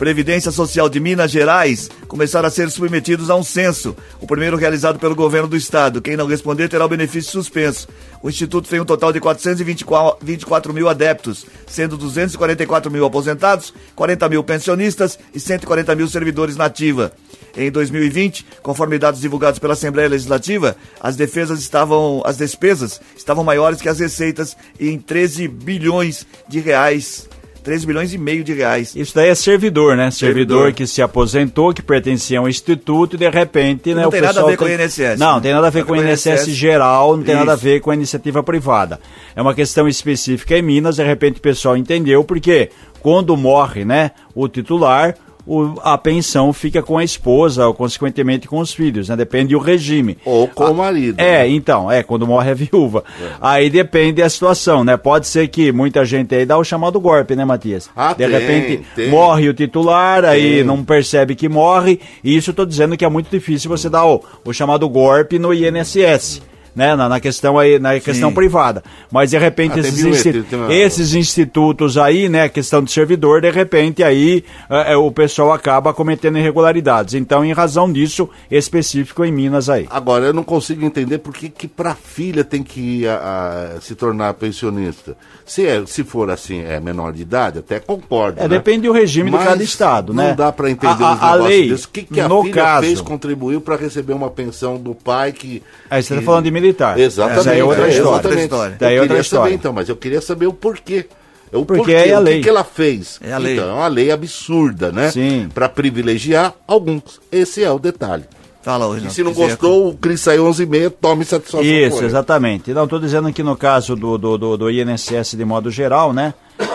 Previdência Social de Minas Gerais, começaram a ser submetidos a um censo, o primeiro realizado pelo governo do estado. Quem não responder terá o benefício suspenso. O Instituto tem um total de 424 24 mil adeptos, sendo 244 mil aposentados, 40 mil pensionistas e 140 mil servidores na ativa. Em 2020, conforme dados divulgados pela Assembleia Legislativa, as defesas estavam, as despesas estavam maiores que as receitas em 13 bilhões de reais. 13 bilhões e meio de reais. Isso daí é servidor, né? Servidor, Servidor. que se aposentou, que pertencia a um instituto e de repente, né? não tem nada a ver com o INSS, Não, tem nada a ver com o INSS geral, não tem nada a Isso. ver com a iniciativa privada. É uma questão específica em Minas, de repente o pessoal entendeu, porque quando morre, né, o titular, o- a pensão fica com a esposa, ou consequentemente com os filhos, né? Depende do regime. Ou com o marido. É, então, é, quando morre a viúva. Aí depende da situação, né? Pode ser que muita gente aí dá o chamado golpe, né, Matias? Ah, De tem, repente tem. morre o titular, aí Tem. não percebe que morre, e isso eu tô dizendo que é muito difícil você dar o, o chamado golpe no INSS. Né, na, na questão aí, na questão Sim. privada. Mas de repente Ah, esses, mil insti- et- tem uma- esses institutos aí, né, questão de servidor, de repente aí eh, eh, o pessoal acaba cometendo irregularidades. Então, em razão disso, específico em Minas aí. Agora, eu não consigo entender por que, que para filha tem que a- a, se tornar pensionista. Se, é, se for assim, é menor de idade, até concordo. É, né? depende do regime Mas de cada estado, não né? dá para entender A- a- a lei. O que, que a no filha caso- fez, contribuiu para receber uma pensão do pai que... Aí você que- está falando de militar. Exatamente. Essa aí é outra é, história. exatamente. história. Daí é eu outra queria história. saber então, mas eu queria saber o porquê. O Porque porquê, é a o lei. que, que ela fez. É a lei. Então, é uma lei absurda, né? Sim. Para privilegiar alguns. Esse é o detalhe. Fala hoje. E se não gostou, o Cris saiu 11h30, tome satisfação Isso, exatamente. Não, estou dizendo que no caso do, do, do, do INSS de modo geral, né?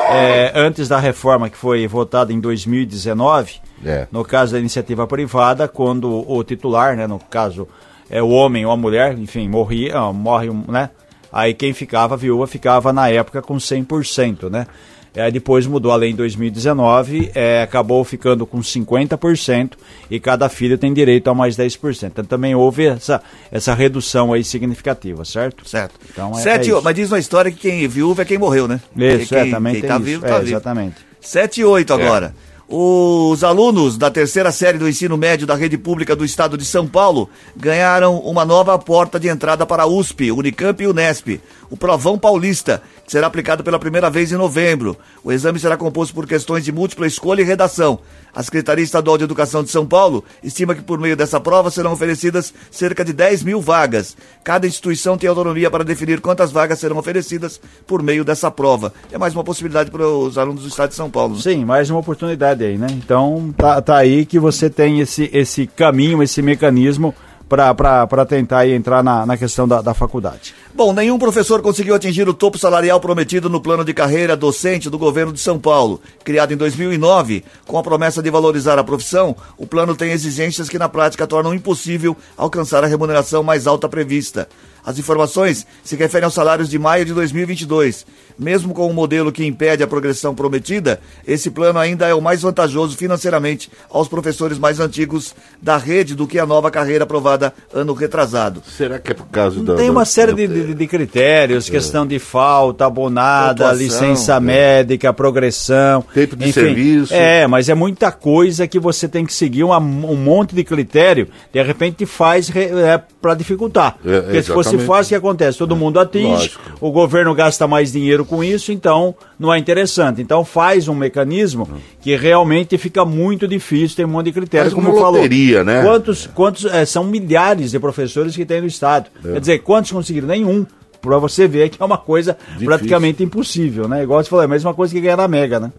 é, antes da reforma que foi votada em 2019, É. no caso da iniciativa privada, quando o titular, né, no caso é o homem ou a mulher, enfim, morria, morre, né? Aí quem ficava, viúva, ficava na época com 100%, né? É, depois mudou a lei em 2019, é, acabou ficando com 50% e cada filho tem direito a mais 10%. Então também houve essa, essa redução aí significativa, certo? Certo. Então é- Sete, é isso. mas diz uma história que quem é viúvo é quem morreu, né? Isso, quem, é, também quem tem tá isso. vivo, é, tá vivo. Exatamente. 7 e 8 agora. Os alunos da terceira série do ensino médio da rede pública do estado de São Paulo ganharam uma nova porta de entrada para a USP, Unicamp e Unesp, o Provão Paulista, será aplicado pela primeira vez em novembro. O exame será composto por questões de múltipla escolha e redação. A Secretaria Estadual de Educação de São Paulo estima que por meio dessa prova serão oferecidas cerca de 10 mil vagas. Cada instituição tem autonomia para definir quantas vagas serão oferecidas por meio dessa prova. É mais uma possibilidade para os alunos do estado de São Paulo. né? Sim, mais uma oportunidade aí, né? Então tá, tá aí que você tem esse, esse caminho, esse mecanismo para tentar entrar na, na questão da, da faculdade. Bom, nenhum professor conseguiu atingir o topo salarial prometido no plano de carreira docente do governo de São Paulo. Criado em 2009, com a promessa de valorizar a profissão, o plano tem exigências que na prática tornam impossível alcançar a remuneração mais alta prevista. As informações se referem aos salários de maio de 2022. Mesmo com um modelo que impede a progressão prometida, esse plano ainda é o mais vantajoso financeiramente aos professores mais antigos da rede do que a nova carreira aprovada ano retrasado. Será que é por causa da... Tem uma série de, de- de critérios, questão de falta, abonada, Pontuação, licença é. médica, progressão. Tempo de serviço. É, mas é muita coisa que você tem que seguir uma- um monte de critério, de repente faz é, para dificultar. É, Porque se fosse exatamente. fácil, o que acontece? Todo mundo atinge, lógico. o governo gasta mais dinheiro com isso, então não é interessante. Então faz um mecanismo que realmente fica muito difícil, tem um monte de critérios, Faz como uma falou. loteria, né? Quantos, quantos é, são milhares de professores que tem no estado. Quer dizer, quantos conseguiram? Nenhum. Pra você ver que é uma coisa praticamente impossível, né? Igual você falou, é a mesma coisa que ganhar na Mega, né?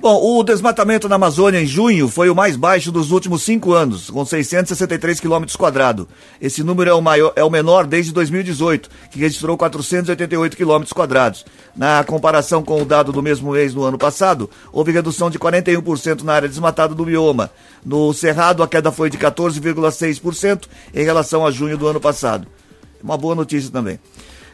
Bom, o desmatamento na Amazônia em junho foi o mais baixo dos últimos cinco anos, com 663 quilômetros quadrados. Esse número é o, maior, é o menor desde 2018, que registrou 488 quilômetros quadrados. Na comparação com o dado do mesmo mês do ano passado, houve redução de 41% na área desmatada do bioma. No Cerrado, a queda foi de 14,6% em relação a junho do ano passado. Uma boa notícia também.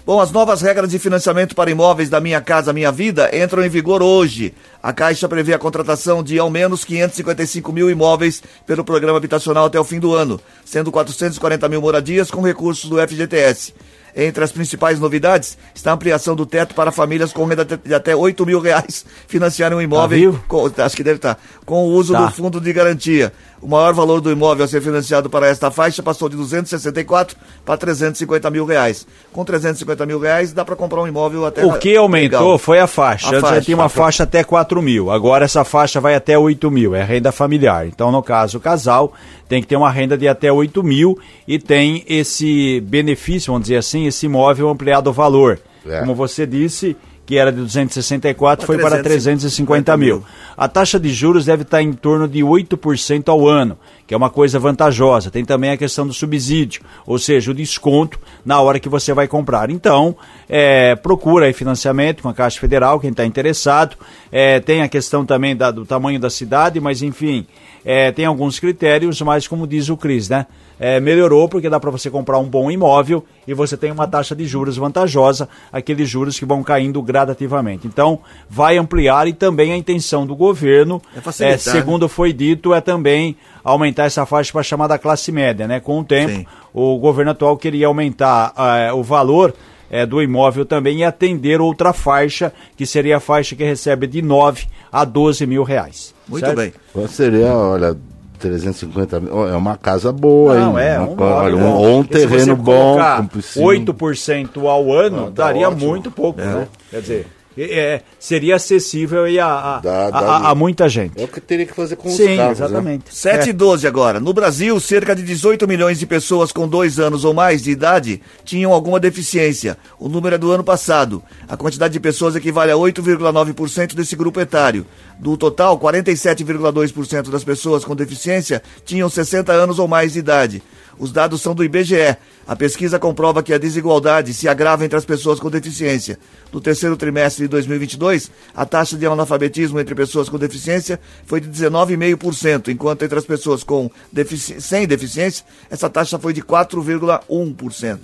Bom, as novas regras de financiamento para imóveis da Minha Casa Minha Vida entram em vigor hoje. A Caixa prevê a contratação de ao menos 555 mil imóveis pelo programa habitacional até o fim do ano, sendo 440 mil moradias com recursos do FGTS. Entre as principais novidades está a ampliação do teto para famílias com renda de até 8 mil reais financiarem um imóvel. vivo? com- acho que deve estar. Com o uso Tá. do fundo de garantia. O maior valor do imóvel a ser financiado para esta faixa passou de 264 para 350 mil reais. Com 350 mil reais dá para comprar um imóvel até O que aumentou legal. foi a faixa. A Antes já faixa. tinha uma faixa até 4 mil. Agora essa faixa vai até 8 mil. É renda familiar. Então, no caso, o casal tem que ter uma renda de até 8 mil e tem esse benefício, vamos dizer assim, esse imóvel ampliado o valor. É. Como você disse, que era de 264, Pra foi para 350 mil. A taxa de juros deve estar em torno de 8% ao ano, que é uma coisa vantajosa. Tem também a questão do subsídio, ou seja, o desconto na hora que você vai comprar. Então, é, procura aí financiamento com a Caixa Federal, quem está interessado. É, tem a questão também da- do tamanho da cidade, mas enfim, é, tem alguns critérios, mas como diz o Cris, né? É, melhorou porque dá para você comprar um bom imóvel e você tem uma taxa de juros vantajosa, aqueles juros que vão caindo gradativamente. Então, vai ampliar e também a intenção do governo, É é, segundo foi dito, é também aumentar essa faixa para a chamada classe média, né? Com o tempo, Sim. o governo atual queria aumentar eh, o valor eh, do imóvel também e atender outra faixa, que seria a faixa que recebe de 9 a 12 mil reais. Muito certo? bem. Quanto seria, olha, 350 mil. É uma casa boa, Não, hein? é, Uma um, olha, um, um você terreno bom, com piscina. 8% ao ano, Ah, tá daria ótimo. muito pouco, É. né? Quer dizer, é, é, seria acessível aí a, a, Dá- dá a- a muita gente. É o que teria que fazer com os Sim, carros, né? exatamente. 7 e É. 12 agora. No Brasil, cerca de 18 milhões de pessoas com dois anos ou mais de idade tinham alguma deficiência. O número é do ano passado. A quantidade de pessoas equivale a 8,9% desse grupo etário. Do total, 47,2% das pessoas com deficiência tinham 60 anos ou mais de idade. Os dados são do IBGE. A pesquisa comprova que a desigualdade se agrava entre as pessoas com deficiência. No terceiro trimestre de 2022, a taxa de analfabetismo entre pessoas com deficiência foi de 19,5%, enquanto entre as pessoas com defici sem deficiência, essa taxa foi de 4,1%.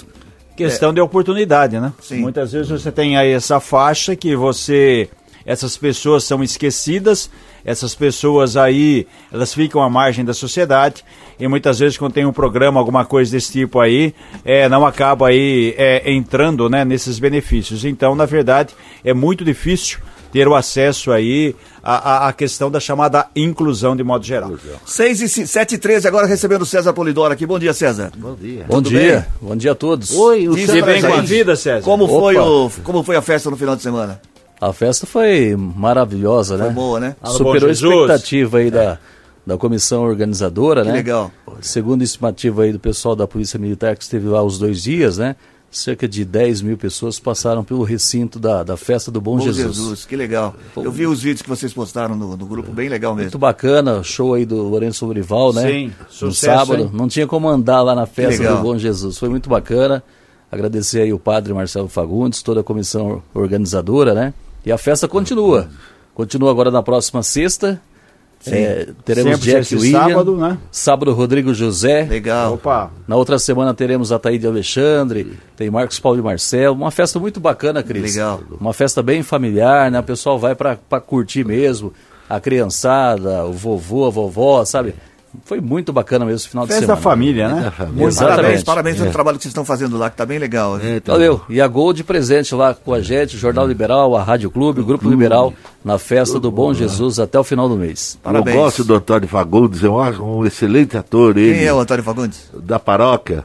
Questão de oportunidade, né? Sim. Muitas vezes você tem aí essa faixa que você. Essas pessoas são esquecidas, essas pessoas aí, elas ficam à margem da sociedade, e muitas vezes quando tem um programa, alguma coisa desse tipo aí, é, não acaba aí é, entrando né, nesses benefícios. Então, na verdade, é muito difícil ter o acesso aí à, à- à questão da chamada inclusão de modo geral. 6 e 7 e 13, agora recebendo o César Polidoro aqui. Bom dia, César. Bom dia. Bom Tudo dia, bom dia a todos. Oi, o pra vem com a vida, César? Como foi, o, como foi a festa no final de semana? A festa foi maravilhosa, Foi né? boa, né? Superou a expectativa aí da, da comissão organizadora, Que né? legal. Segundo a estimativa aí do pessoal da Polícia Militar que esteve lá os dois dias, né? Cerca de 10 mil pessoas passaram pelo recinto da, da festa do Bom, Bom Jesus. Jesus. que legal. Eu vi os vídeos que vocês postaram no, no grupo, bem legal mesmo. Muito bacana, show aí do Lourenço Lorival, né? Sim, no sucesso, sábado. hein? Não tinha como andar lá na festa do Bom Jesus. Foi muito bacana. Agradecer aí o padre Marcelo Fagundes, toda a comissão organizadora, né? E a festa continua. Continua agora na próxima sexta. É, teremos Sempre Jack William. sábado, né? Sábado, Rodrigo José. Legal. Opa, Na outra semana teremos a Taíde Alexandre, tem Marcos Paulo e Marcelo. Uma festa muito bacana, Cris. Legal. Uma festa bem familiar, né? O pessoal vai pra pra curtir mesmo. A criançada, o vovô, a vovó, sabe? Foi muito bacana mesmo esse final de festa semana. da família, né? Exatamente. Parabéns, parabéns pelo É. trabalho que vocês estão fazendo lá, que tá bem legal. Valeu. E a Gold presente lá com a gente, o Jornal Liberal, a Rádio Clube, o Grupo Liberal, na festa do Bom Jesus até o final do mês. Parabéns. Eu gosto do Antônio Fagundes, eu acho um excelente ator, ele, Quem é o Antônio Fagundes? da paróquia.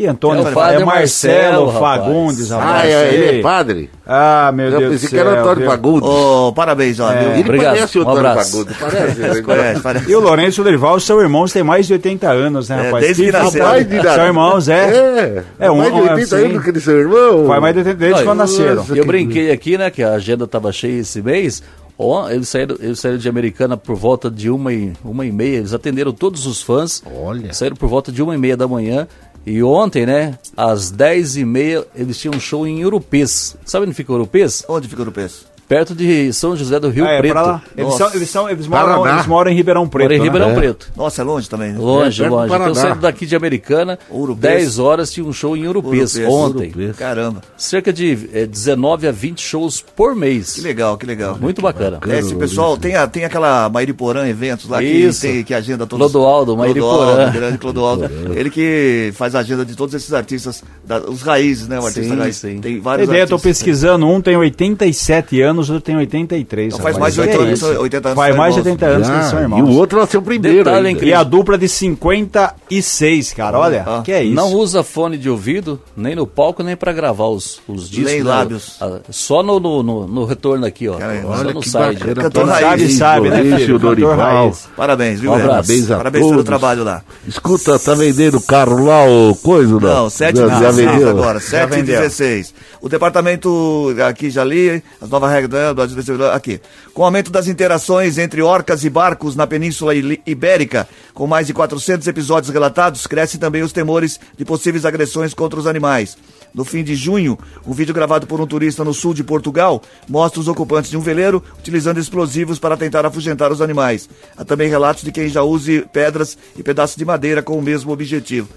Que Antônio É o é, padre Marcelo, Marcelo, rapaz. Fagundes, Ah, é, ele é padre? Ah, meu Eu Deus do pensei céu. que era o Antônio? Fagundes. Ô, parabéns, ó. É. Ele Obrigado, parece o um Antônio. Fagundes, parece. Conhece, parece. E o Lourenço Lerival, seu irmão, têm mais de 80 anos, né, É, rapaz? desde que de idade. São irmãos, é. É, É, um- mais de um- 80 assim, anos que ele seu irmão. Faz mais de 80 desde Olha, quando nasceram. Eu brinquei aqui, né, que a agenda estava cheia esse mês. Ó, Eles saíram, eles saíram de Americana por volta de uma e, uma e meia. Eles atenderam todos os fãs. Olha. Saíram por volta de uma e meia da manhã. E ontem, né, às dez e meia, eles tinham um show em Urupês. Sabe onde fica Urupês? Onde fica peso? Perto de São José do Rio Ah, é, Preto. pra lá. Eles, são, eles, são, eles, moram, eles moram em Ribeirão Preto. Mora em né? Ribeirão É. Preto. Nossa, é longe também, né? Longe, É, longe. Então, Paraná. saindo daqui de Americana, Urupês. 10 horas tinha um show em Urupês, Urupês. ontem. Urupês. Caramba. Cerca de eh, 19 a 20 shows por mês. Que legal, que legal. Muito bacana. É, esse pessoal tem, a, tem aquela Mairiporã Eventos lá que, Isso. tem, que agenda todos Clodoaldo, Mairiporã. Clodoaldo, grande Clodoaldo. Ele que faz a agenda de todos esses artistas, da- os raízes, né? O artista Sim, raiz. sim. Tem vários Ideia, eu tô artistas. pesquisando, um tem 87 anos, outro tem 83. Então faz mais de Que 80 é anos, isso? 80 anos. Faz são mais de irmãos. 80 anos que eles são Ah, irmãos. e o outro ser o primeiro. Detalhe, ainda. hein, E a dupla de 56, cara, olha, Ah. que é isso. Não usa fone de ouvido, nem no palco, nem pra gravar os, os discos. Nem né? lábios. Ah, Só no, no, no- no retorno aqui, ó. Caramba, só Olha no bacana. Cantor Parabéns, raiz, sabe, né, Maurício filho? Cantor Dorival. raiz. Parabéns, viu? Um. Parabéns a Parabéns pelo todos. trabalho lá. Escuta, tá vendendo carro lá, o coisa? Não, 7 e já 16 vendeu? agora, Já 7 e vendeu. 16. O departamento, aqui já li, as novas regras né, do aqui. Com o aumento das interações entre orcas e barcos na Península Ibérica, com mais de 400 episódios relatados, crescem também os temores de possíveis agressões contra os animais. No fim de junho, um vídeo gravado por um turista no sul de Portugal mostra os ocupantes de um veleiro utilizando explosivos para tentar afugentar os animais. Há também relatos de quem já use pedras e pedaços de madeira com o mesmo objetivo.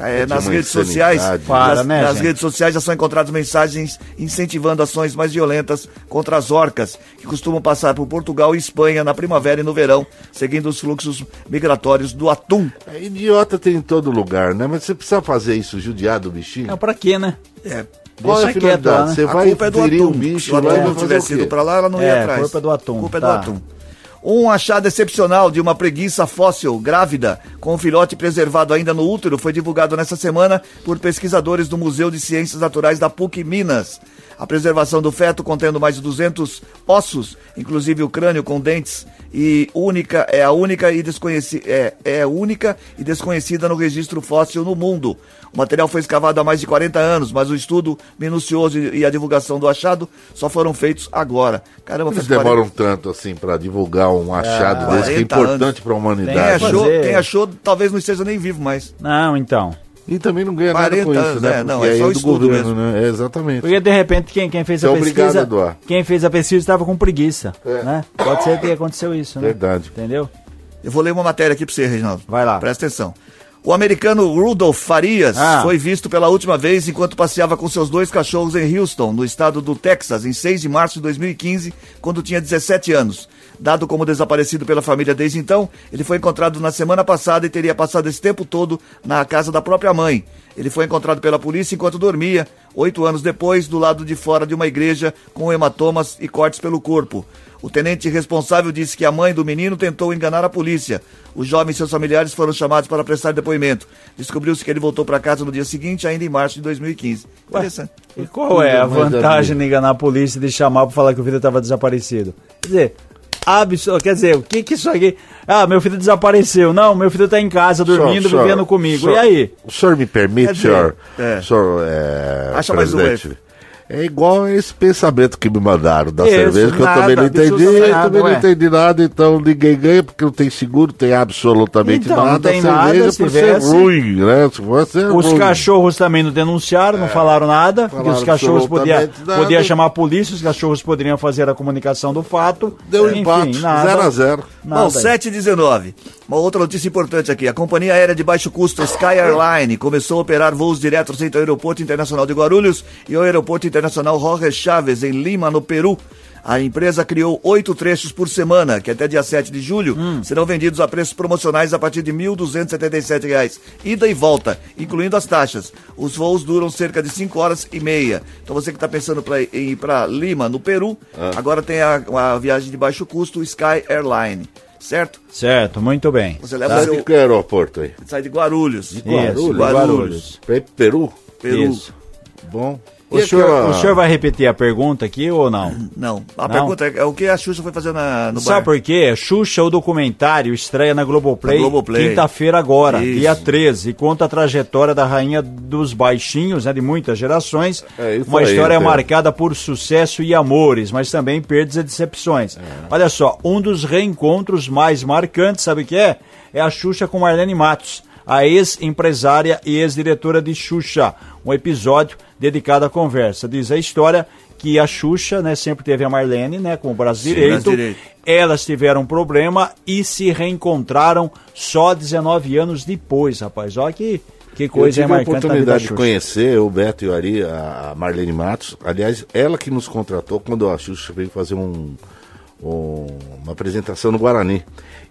É, nas uma redes sociais, Para, nas, né, nas gente? redes sociais já são encontradas mensagens incentivando ações mais violentas contra as orcas, que costumam passar por Portugal e Espanha na primavera e no verão, seguindo os fluxos migratórios do atum. É, idiota tem em todo lugar, né? Mas você precisa fazer isso, judiar do bichinho. É pra quê, né? É, Qual é a quieto né? Você a vai culpa é do atum. um bicho Se o atum vai não tivesse ido pra lá, ela não ia É, atrás. culpa é do atum, A culpa é tá. do atum. Um achado excepcional de uma preguiça fóssil grávida com um filhote preservado ainda no útero foi divulgado nesta semana por pesquisadores do Museu de Ciências Naturais da PUC Minas. A preservação do feto, contendo mais de 200 ossos, inclusive o crânio com dentes, e única é a única e desconhecida é, é única e desconhecida no registro fóssil no mundo. O material foi escavado há mais de 40 anos, mas o estudo minucioso e a divulgação do achado só foram feitos agora. Caramba, Eles faz 40 demoram tanto assim pra divulgar um achado desse que é 40 importante pra Quem humanidade. achou, fazer. quem achou, talvez não esteja nem vivo mais. Não, então. E também não ganha nada 40 com isso, anos, né? é, não, Porque é aí só o do governo, mesmo. né? É, exatamente. Porque de repente quem, quem fez a Você é obrigado pesquisa. a doar. Quem fez a pesquisa estava com preguiça. É. Né? Pode ser que aconteceu isso, né? Verdade. Entendeu? Eu vou ler uma matéria aqui pra você, Reginaldo. Vai lá. Presta atenção. O americano Rudolph Farias Ah. foi visto pela última vez enquanto passeava com seus dois cachorros em Houston, no estado do Texas, em 6 de março de 2015, quando tinha 17 anos. Dado como desaparecido pela família desde então, ele foi encontrado na semana passada e teria passado esse tempo todo na casa da própria mãe. Ele foi encontrado pela polícia enquanto dormia, oito anos depois, do lado de fora de uma igreja com hematomas e cortes pelo corpo. O tenente responsável disse que a mãe do menino tentou enganar a polícia. O jovem e seus familiares foram chamados para prestar depoimento. Descobriu-se que ele voltou para casa no dia seguinte, ainda em março de 2015. Interessante. E qual é a vantagem de enganar a polícia e de chamar pra falar que o filho estava desaparecido? Quer dizer, absurdo. Quer dizer, o que que isso aqui. Ah, meu filho desapareceu. Não, meu filho tá em casa dormindo, Senhor, vivendo comigo. senhor, E aí? O senhor me permite, dizer, senhor? é. senhor é, Acha mais um? F. É igual esse pensamento que me mandaram da Isso, cerveja, que eu nada, também não entendi, eu também não ué. entendi nada, então ninguém ganha porque não tem seguro, tem absolutamente Então, não nada. tem a cerveja nada, se por ser tivesse- ruim, né? Se fosse é Os ruim. cachorros também não denunciaram, não falaram nada, porque os falaram cachorros podiam podia chamar a polícia, os cachorros poderiam fazer a comunicação do fato. Deu empate, nada. 0 a 0 nada. Bom, 7 e 19. Uma outra notícia importante aqui. A companhia aérea de baixo custo Sky Airline começou a operar voos diretos entre o Aeroporto Internacional de Guarulhos e o Aeroporto Internacional Jorge Chávez, em Lima, no Peru. A empresa criou oito trechos por semana, que até dia 7 de julho serão vendidos a preços promocionais a partir de 1.277 reais, ida e volta, incluindo as taxas. Os voos duram cerca de 5 horas e meia. Então você que está pensando pra, em ir para Lima, no Peru, agora tem a, a viagem de baixo custo Sky Airline, certo? Certo, muito bem. Você leva Tá o seu, de que aeroporto aí? sai de Guarulhos. Isso, Guarulhos. Guarulhos. Pra ir pro Peru? Peru. Isso. Bom. O senhor, o senhor vai repetir a pergunta aqui ou não? Não. A Não? pergunta é, é o que a Xuxa foi fazer na, no Sabe bar? por quê? Xuxa, o documentário, estreia na Globoplay, Na Globoplay. quinta-feira agora, Isso. dia 13, e conta a trajetória da rainha dos baixinhos, né, de muitas gerações. É, isso Uma aí, história Pedro. marcada por sucesso e amores, mas também perdas e decepções. É. Olha só, um dos reencontros mais marcantes, sabe o que é? É a Xuxa com Marlene Matos, a ex-empresária e ex-diretora de Xuxa. Um episódio dedicado à conversa. Diz a história que a Xuxa, né, sempre teve a Marlene, né, com o braço Sim, direito. Elas tiveram um problema e se reencontraram só 19 anos depois, rapaz. Olha que, que Eu coisa tive é a oportunidade de conhecer o Beto e o Ari, a a Marlene Matos. Aliás, ela que nos contratou quando a Xuxa veio fazer um, um- uma apresentação no Guarani.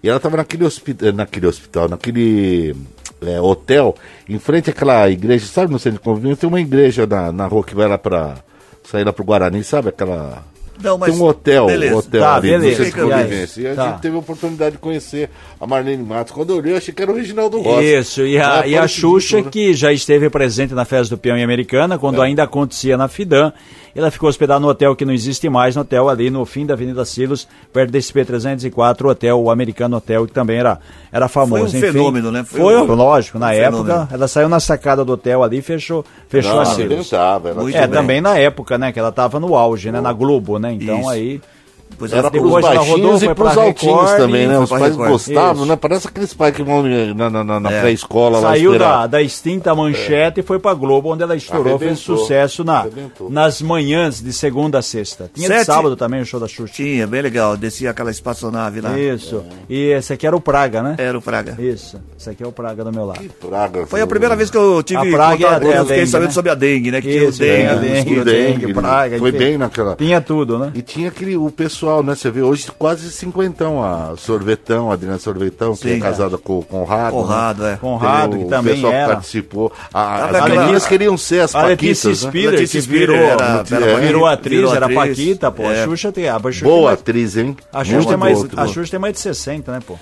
E ela estava naquele, hospi- eh, naquele hospital, naquele eh, hotel, em frente àquela igreja, sabe no centro de convivência? Tem uma igreja na, na rua que vai lá para sair lá pro Guarani, sabe aquela... Não, mas- Tem um hotel, beleza. um hotel Tá, ali beleza. no centro de E convivência. E a Tá. gente teve a oportunidade de conhecer a Marlene Matos. Quando eu olhei, eu achei que era o Reginaldo Rossi. Isso, e a, Ah, e a Xuxa, tudo. que já esteve presente na festa do peão em Americana, quando ainda acontecia na Fidan, ela ficou hospedada no hotel que não existe mais, no hotel ali no fim da Avenida Silos, perto desse P304, o hotel, o Americano Hotel, que também era, era famoso. Foi um Enfim, fenômeno, né? Foi Foi, um- lógico, na um época, fenômeno. ela saiu na sacada do hotel ali e fechou, fechou Não, a ela Silos. ela Muito É, bem. também na época, né, que ela tava no auge, né, na Globo, né, então Isso. aí... Depois Era depois ela baixinhos e pros pra altinhos Record também, né? Os pais Record. gostavam, Isso. né? Parece aqueles pais que vão na, na, na, É. pré-escola lá Saiu da, da extinta manchete e foi pra Globo, onde ela estourou, fez sucesso na, Arrebentou. nas manhãs de segunda a sexta. Tinha de Sete- sábado também o show da Xuxa. Tinha, bem legal. Descia aquela espaçonave lá. Isso. E esse aqui era o Praga, né? Era o Praga. Isso. Esse aqui é o Praga do meu lado. Que praga. Foi a primeira vez que eu tive A praga é a- contato, é a eu fiquei dengue, sabendo né? sobre a dengue, né? Que tinha o Isso, tem a dengue. dengue, o dengue, dengue, né? praga. Foi bem naquela... Tinha tudo, né? E tinha aquele, o pessoal, né? Você vê hoje quase cinquentão, a Sorvetão, a Adriana Sorvetão, que Sim. é casada com o Conrado. Conrado, né? é. Conrado, Tem que o também pessoal que era. participou. A, as meninas queriam ser as A Letícia Paquitas, né? Letícia que virou, era- era virou Paquita, atriz, virou era atriz. Paquita, pô. É. A Xuxa tem. A Xuxa Boa tem atriz, hein? mais, a Xuxa, tem mais, boa, a. Xuxa tem mais de 60, né, pô?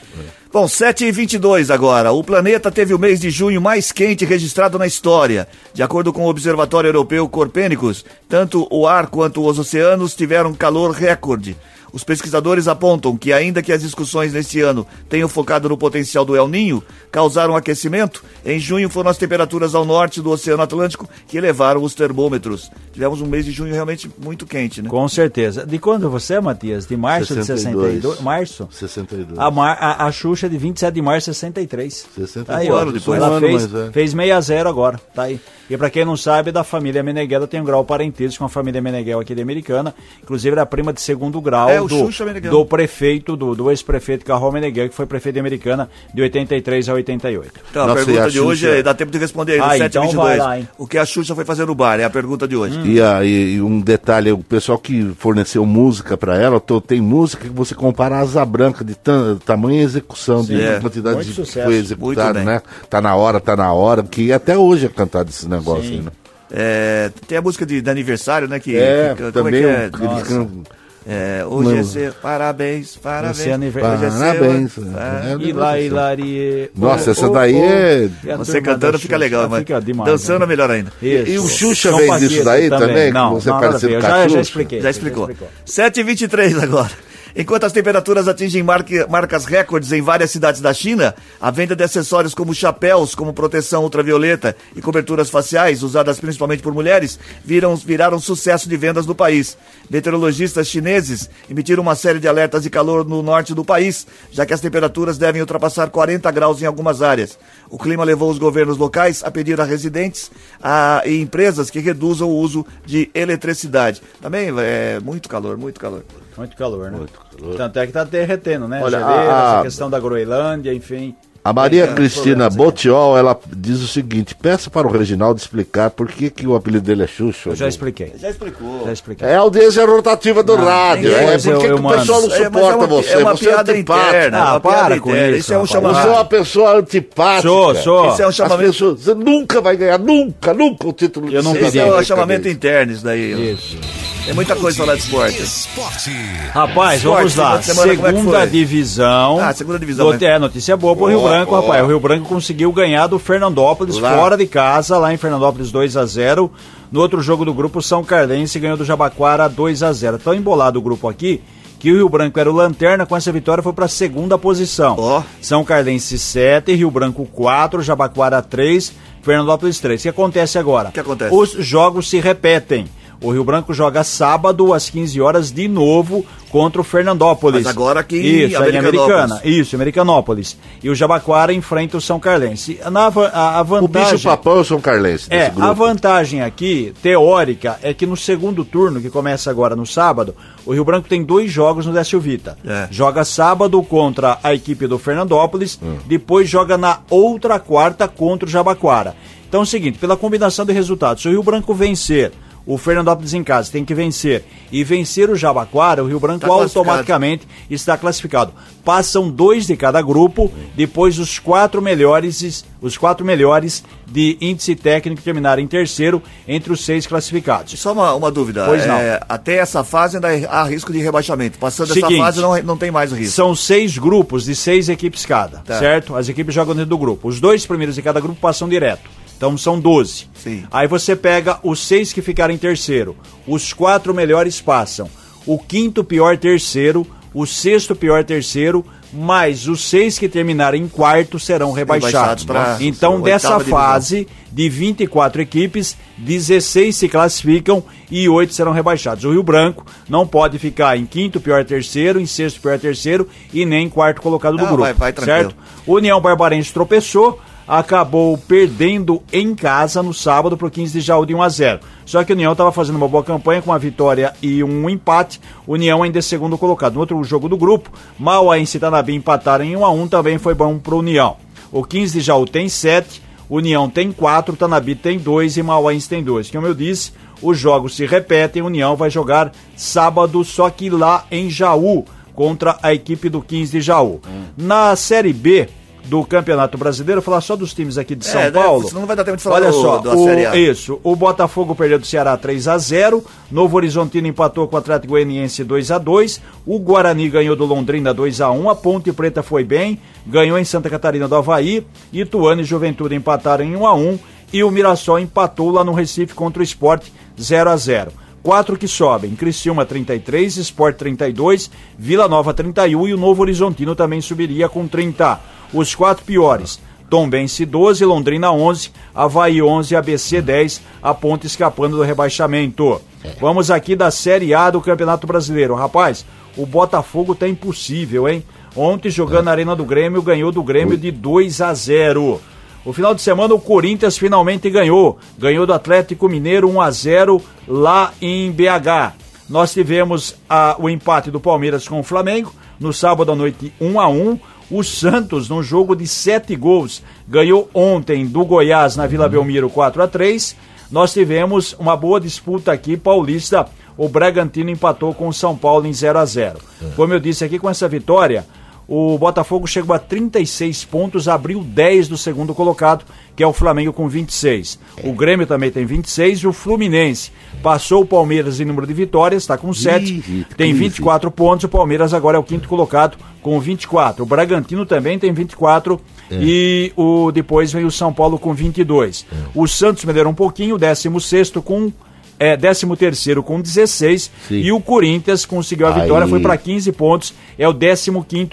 Bom, 7 e 22 agora. O planeta teve o mês de junho mais quente registrado na história. De acordo com o Observatório Europeu Corpênicos, tanto o ar quanto os oceanos tiveram calor recorde. Os pesquisadores apontam que, ainda que as discussões neste ano tenham focado no potencial do El Ninho, causaram aquecimento. Em junho foram as temperaturas ao norte do Oceano Atlântico que elevaram os termômetros. Tivemos um mês de junho realmente muito quente, né? Com certeza. De quando você é, Matias? De março de 62. 62? Março? 62. A, Mar, a, a Xuxa é de 27 de março de 63. 63. Tá aí, ó. Depois. Ela Um ano fez, mais, é. fez 6 a 0 agora, tá aí. E pra quem não sabe, da família Meneghel, ela tem um grau parentesco com a família Meneghel aqui de Americana. Inclusive, era prima de segundo grau É, do, do prefeito, do, do ex-prefeito Carol Meneghel, que foi prefeito de Americana de 83 a 88. Então, a Nossa, e pergunta a de hoje Xuxa- é, dá tempo de responder aí, Ah, 7 então 22. vai lá. O que a Xuxa foi fazer no bar? É a pergunta de hoje. E, aí, e um detalhe, o pessoal que forneceu música pra ela, tô- tem música que você compara a asa branca de tam- tamanha execução, de É. quantidade Muito de que sucesso. foi executado, né? Tá na hora, tá na hora, que até hoje é cantado esse negócio aí, né? É, tem a música de, de aniversário, né? Que, É, que- como também é que é? um- É, hoje é Não. seu, parabéns, parabéns. Esse é aniversário. Hoje é seu, Parabéns. é. É. Ilá, hilarie. Nossa, oh, essa daí oh. é- Você cantando fica legal, mas Fica demais. dançando é né? melhor ainda. Isso. E o Xuxa São vem disso daí também? Não, que você não, ver. a já, já Xuxa? expliquei. Já explicou. 7h23 agora. Enquanto as temperaturas atingem marcas recordes em várias cidades da China, a venda de acessórios como chapéus, como proteção ultravioleta e coberturas faciais, usadas principalmente por mulheres, viram, viraram sucesso de vendas no país. Meteorologistas chineses emitiram uma série de alertas de calor no norte do país, já que as temperaturas devem ultrapassar 40 graus em algumas áreas. O clima levou os governos locais a pedir a residentes a, e empresas que reduzam o uso de eletricidade. Também é muito calor, muito calor. Muito calor, né? Muito calor. Tanto é que tá derretendo, né? Olha, Geleira, a- essa questão da Groenlândia, enfim. A Maria Cristina. Botiol, ela diz o seguinte: peça para o Reginaldo explicar por que, que o apelido dele é Xuxa. Eu já expliquei. Já explicou. Já expliquei. É a audiência rotativa do rádio. ninguém- É eu- porque que eu o mando. pessoal não É, é suporta uma- você. É uma você é piada antipático. interna. Ah, uma piada para com interna. isso, Isso é um chamamento. Você é uma pessoa antipática. Sou, sou. Isso é um chamamento. pessoas, você nunca vai ganhar, nunca, nunca o título Eu não de pedi. Esse é o chamamento interno, isso daí. Isso. Tem muita coisa pra falar de esporte. Esporte. Rapaz, Esporte, vamos lá. semana, é segunda foi? divisão. Ah, segunda divisão, Do, né? é, notícia boa pro Rio Ó, Branco, ó. rapaz. O Rio Branco conseguiu ganhar do Fernandópolis Lá. fora de casa, lá em Fernandópolis 2 a 0 No outro jogo do grupo, São Carlense ganhou do Jabaquara 2 a 0 Tão embolado o grupo aqui que o Rio Branco era o lanterna, com essa vitória foi para a segunda posição. Ó. São Carlense 7, Rio Branco 4, Jabaquara 3, Fernandópolis 3. O que acontece agora? O que acontece? Os jogos se repetem. O Rio Branco joga sábado às 15 horas de novo contra o Fernandópolis. Mas agora aqui Isso, em. Americana. Isso, Americanópolis. E o Jabaquara enfrenta o São Carlense. Na, a, a O vantagem... bicho papão é o São Carlense É, grupo. a vantagem aqui, teórica, é que no segundo turno, que começa agora no sábado, o Rio Branco tem dois jogos no Décio Vita. É. Joga sábado contra a equipe do Fernandópolis, Hum. depois joga na outra quarta contra o Jabaquara. Então é o seguinte, pela combinação de resultados, se o Rio Branco vencer o Fernandópolis em casa tem que vencer e vencer o Jabaquara, o Rio Branco Tá automaticamente está classificado. Passam dois de cada grupo, depois os quatro melhores, os quatro melhores de índice técnico terminarem em terceiro entre os seis classificados. Só uma, uma dúvida. Pois não. É, até essa fase ainda há risco de rebaixamento. Passando Seguinte. essa fase não, não tem mais o risco. São seis grupos de seis equipes cada, Tá. certo? As equipes jogam dentro do grupo. Os dois primeiros de cada grupo passam direto. Então são 12. Sim. Aí você pega os seis que ficaram em terceiro. Os quatro melhores passam. O quinto pior terceiro o sexto pior terceiro, mais os seis que terminarem em quarto serão rebaixados. Rebaixados pra então, oitava dessa fase de 24 equipes, 16 se classificam e 8 serão rebaixados. O Rio Branco não pode ficar em quinto pior terceiro, em sexto pior terceiro e nem em quarto colocado do grupo. vai- vai certo? União Barbarense tropeçou, acabou perdendo em casa no sábado para o 15 de Jaú de 1 a 0. Só que o União estava fazendo uma boa campanha com uma vitória e um empate. O União ainda é segundo colocado. No outro jogo do grupo, Mauaense e Tanabi empataram em 1 a 1, também foi bom para o União. O 15 de Jaú tem 7, União tem 4, Tanabi tem 2 e Mauaense tem 2. Como eu disse, os jogos se repetem. União vai jogar sábado, só que lá em Jaú, contra a equipe do 15 de Jaú. Na Série B do Campeonato Brasileiro, falar só dos times aqui de São É, Paulo. não vai dar tempo de falar Olha do- só, da o, isso, o Botafogo perdeu do Ceará 3 a 0, Novo Horizontino empatou com o Atlético Goianiense 2 a 2, o Guarani ganhou do Londrina 2 a 1, a Ponte Preta foi bem, ganhou em Santa Catarina do Havaí, Ituano e Juventude empataram em 1 a 1 e o Mirassol empatou lá no Recife contra o Sport 0 a 0. Quatro que sobem, Criciúma 33, Sport 32, Vila Nova 31 e o Novo Horizontino também subiria com 30. Os quatro piores, Tombense 12, Londrina 11, Havaí 11, ABC 10, a Ponte escapando do rebaixamento. Vamos aqui da Série A do Campeonato Brasileiro. Rapaz, o Botafogo tá impossível, hein? Ontem jogando na Arena do Grêmio, ganhou do Grêmio de 2 a 0. O final de semana o Corinthians finalmente ganhou. Ganhou do Atlético Mineiro 1 a 0 lá em BH. Nós tivemos a- o empate do Palmeiras com o Flamengo no sábado à noite 1 a 1. O Santos, num jogo de sete gols, ganhou ontem do Goiás na Vila Belmiro 4 a 3. Nós tivemos uma boa disputa aqui paulista. O Bragantino empatou com o São Paulo em 0 a 0. Como eu disse aqui, com essa vitória, o Botafogo chegou a 36 pontos, abriu 10 do segundo colocado, que é o Flamengo com 26. O Grêmio também tem 26 e o Fluminense passou o Palmeiras em número de vitórias, está com 7, Ih, tem crise. 24 pontos. O Palmeiras agora é o quinto colocado com 24. O Bragantino também tem 24 e o depois vem o São Paulo com 22. O Santos melhorou um pouquinho, 16 com é, 13 terceiro com 16 Sim. e o Corinthians conseguiu a Aí. vitória, foi para 15 pontos, é o 15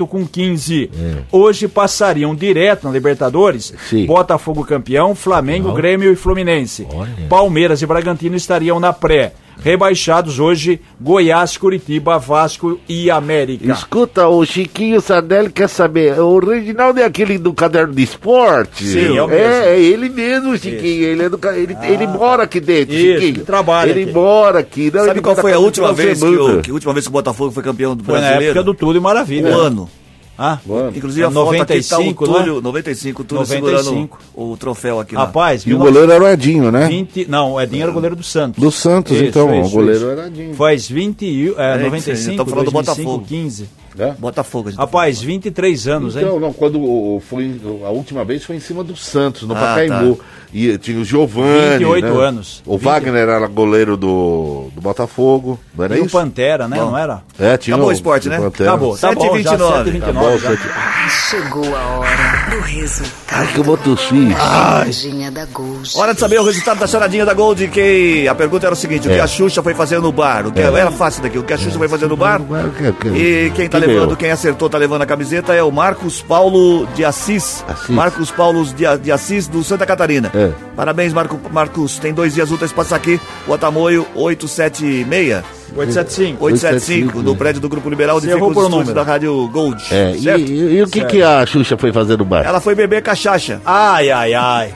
com 15. Hoje passariam direto na Libertadores, Sim. Botafogo campeão, Flamengo, Grêmio e Fluminense. Palmeiras e Bragantino estariam na pré. Rebaixados hoje, Goiás, Curitiba, Vasco e América. Escuta, o Chiquinho Sardelli quer saber, o Reginaldo é aquele do caderno de esporte? Sim, é o mesmo. É, é ele mesmo, Chiquinho, ele, é do, ele, ele mora aqui dentro, Isso, Chiquinho. ele trabalha Ele aqui. mora aqui. Não, Sabe ele qual foi a última vez que o, que a última vez que o Botafogo foi campeão do Foi na brasileiro? época do Tudo e Maravilha. Um ano. Ah, Mano. Inclusive a É foto aqui tá o 95, é? Túlio, 95, o Túlio 95. segurando o troféu aqui. lá. rapaz, E o goleiro era o Edinho, né? 20, não, o Edinho era o goleiro do Santos. Do Santos, Isso, então, isso, o goleiro isso. era Edinho. Faz 20, e- é, É, 95, então falando do 2005, Botafogo. 15. É? Botafogo. tá Rapaz, 23 anos, hein? Então, não, quando o- foi a última vez foi em cima do Santos, no Ah, Pacaembu. E tinha o Giovani. 28 né? anos. O 20. Wagner era goleiro do, do Botafogo. Não era E o isso? Pantera, né? Bom. Não era? É, tinha Acabou o esporte, né? Pantera. Acabou, tá bom, já 7h29. 7h29 já. Acabou, Chegou a hora do resultado. Ai, que eu vou tossir. Da Gold. Hora de saber o resultado da charadinha da Gold. Que a pergunta era o seguinte: o que É. a Xuxa foi fazer no bar? O que era fácil daqui. O que a Xuxa foi fazer no bar? E quem tá Que levando, ganhou? quem acertou, tá levando a camiseta é o Marcos Paulo de Assis. Assis. Marcos Paulo de Assis do Santa Catarina. É. Parabéns, Marco, Marcos. Tem dois dias úteis pra passar aqui. O Atamoio 876. 875. 875, no né? prédio do Grupo Liberal, de Você fica os por número. da Rádio Gold. É, e, certo? e- e o que, que a Xuxa foi fazer no bar? Ela foi beber cachaça. Ai, ai, ai.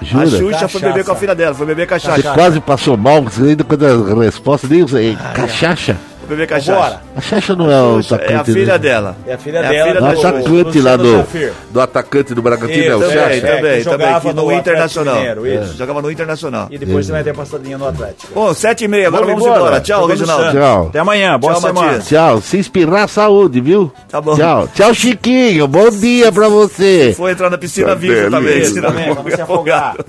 Jura? A Xuxa foi Cachaça. beber com a filha dela, foi beber Você cachaça. quase passou mal, você ainda quando a resposta nem usei. Cachaça? Beber cachaça. Bora. A Xuxa não é o Xuxa, é a atacante. filha né? dela. É a filha É a dela. filha do- atacante lá do, do atacante do Bragantino, é o Isso, Também, Xaxa. é, também, que também, jogava que no, Internacional. Mineiro, É, isso. Jogava no Internacional. E depois você vai ter passadinha no Atlético. Bom, sete e meia, agora Vamos vamos, embora. embora. Tchau, Reginaldo. Tchau. Até amanhã, boa Tchau, semana. Matias. Tchau, se inspirar, saúde, viu? Tá bom. Tchau. Tchau, Chiquinho. Bom dia pra você. Foi entrar na piscina Tá bem, também. isso também, não se afogar.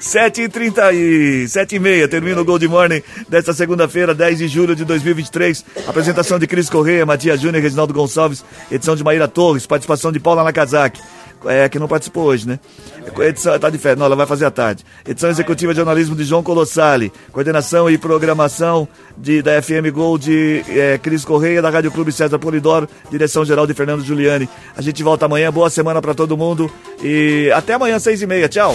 7 e 30 e 7 e meia, termina o Gold Morning desta segunda-feira, 10 de julho de 2023. Apresentação de Cris Correia, Matias Júnior Reginaldo Gonçalves, edição de Maíra Torres, participação de Paula Nakazaki. é, que não participou hoje, né? Edição, tá de férias, não, ela vai fazer à tarde. Edição executiva de jornalismo de João Colossali. Coordenação e programação de, da FM Gol de é, Cris Correia, da Rádio Clube César Polidoro, direção geral de Fernando Giuliani. A gente volta amanhã, boa semana para todo mundo e até amanhã, seis e meia. Tchau.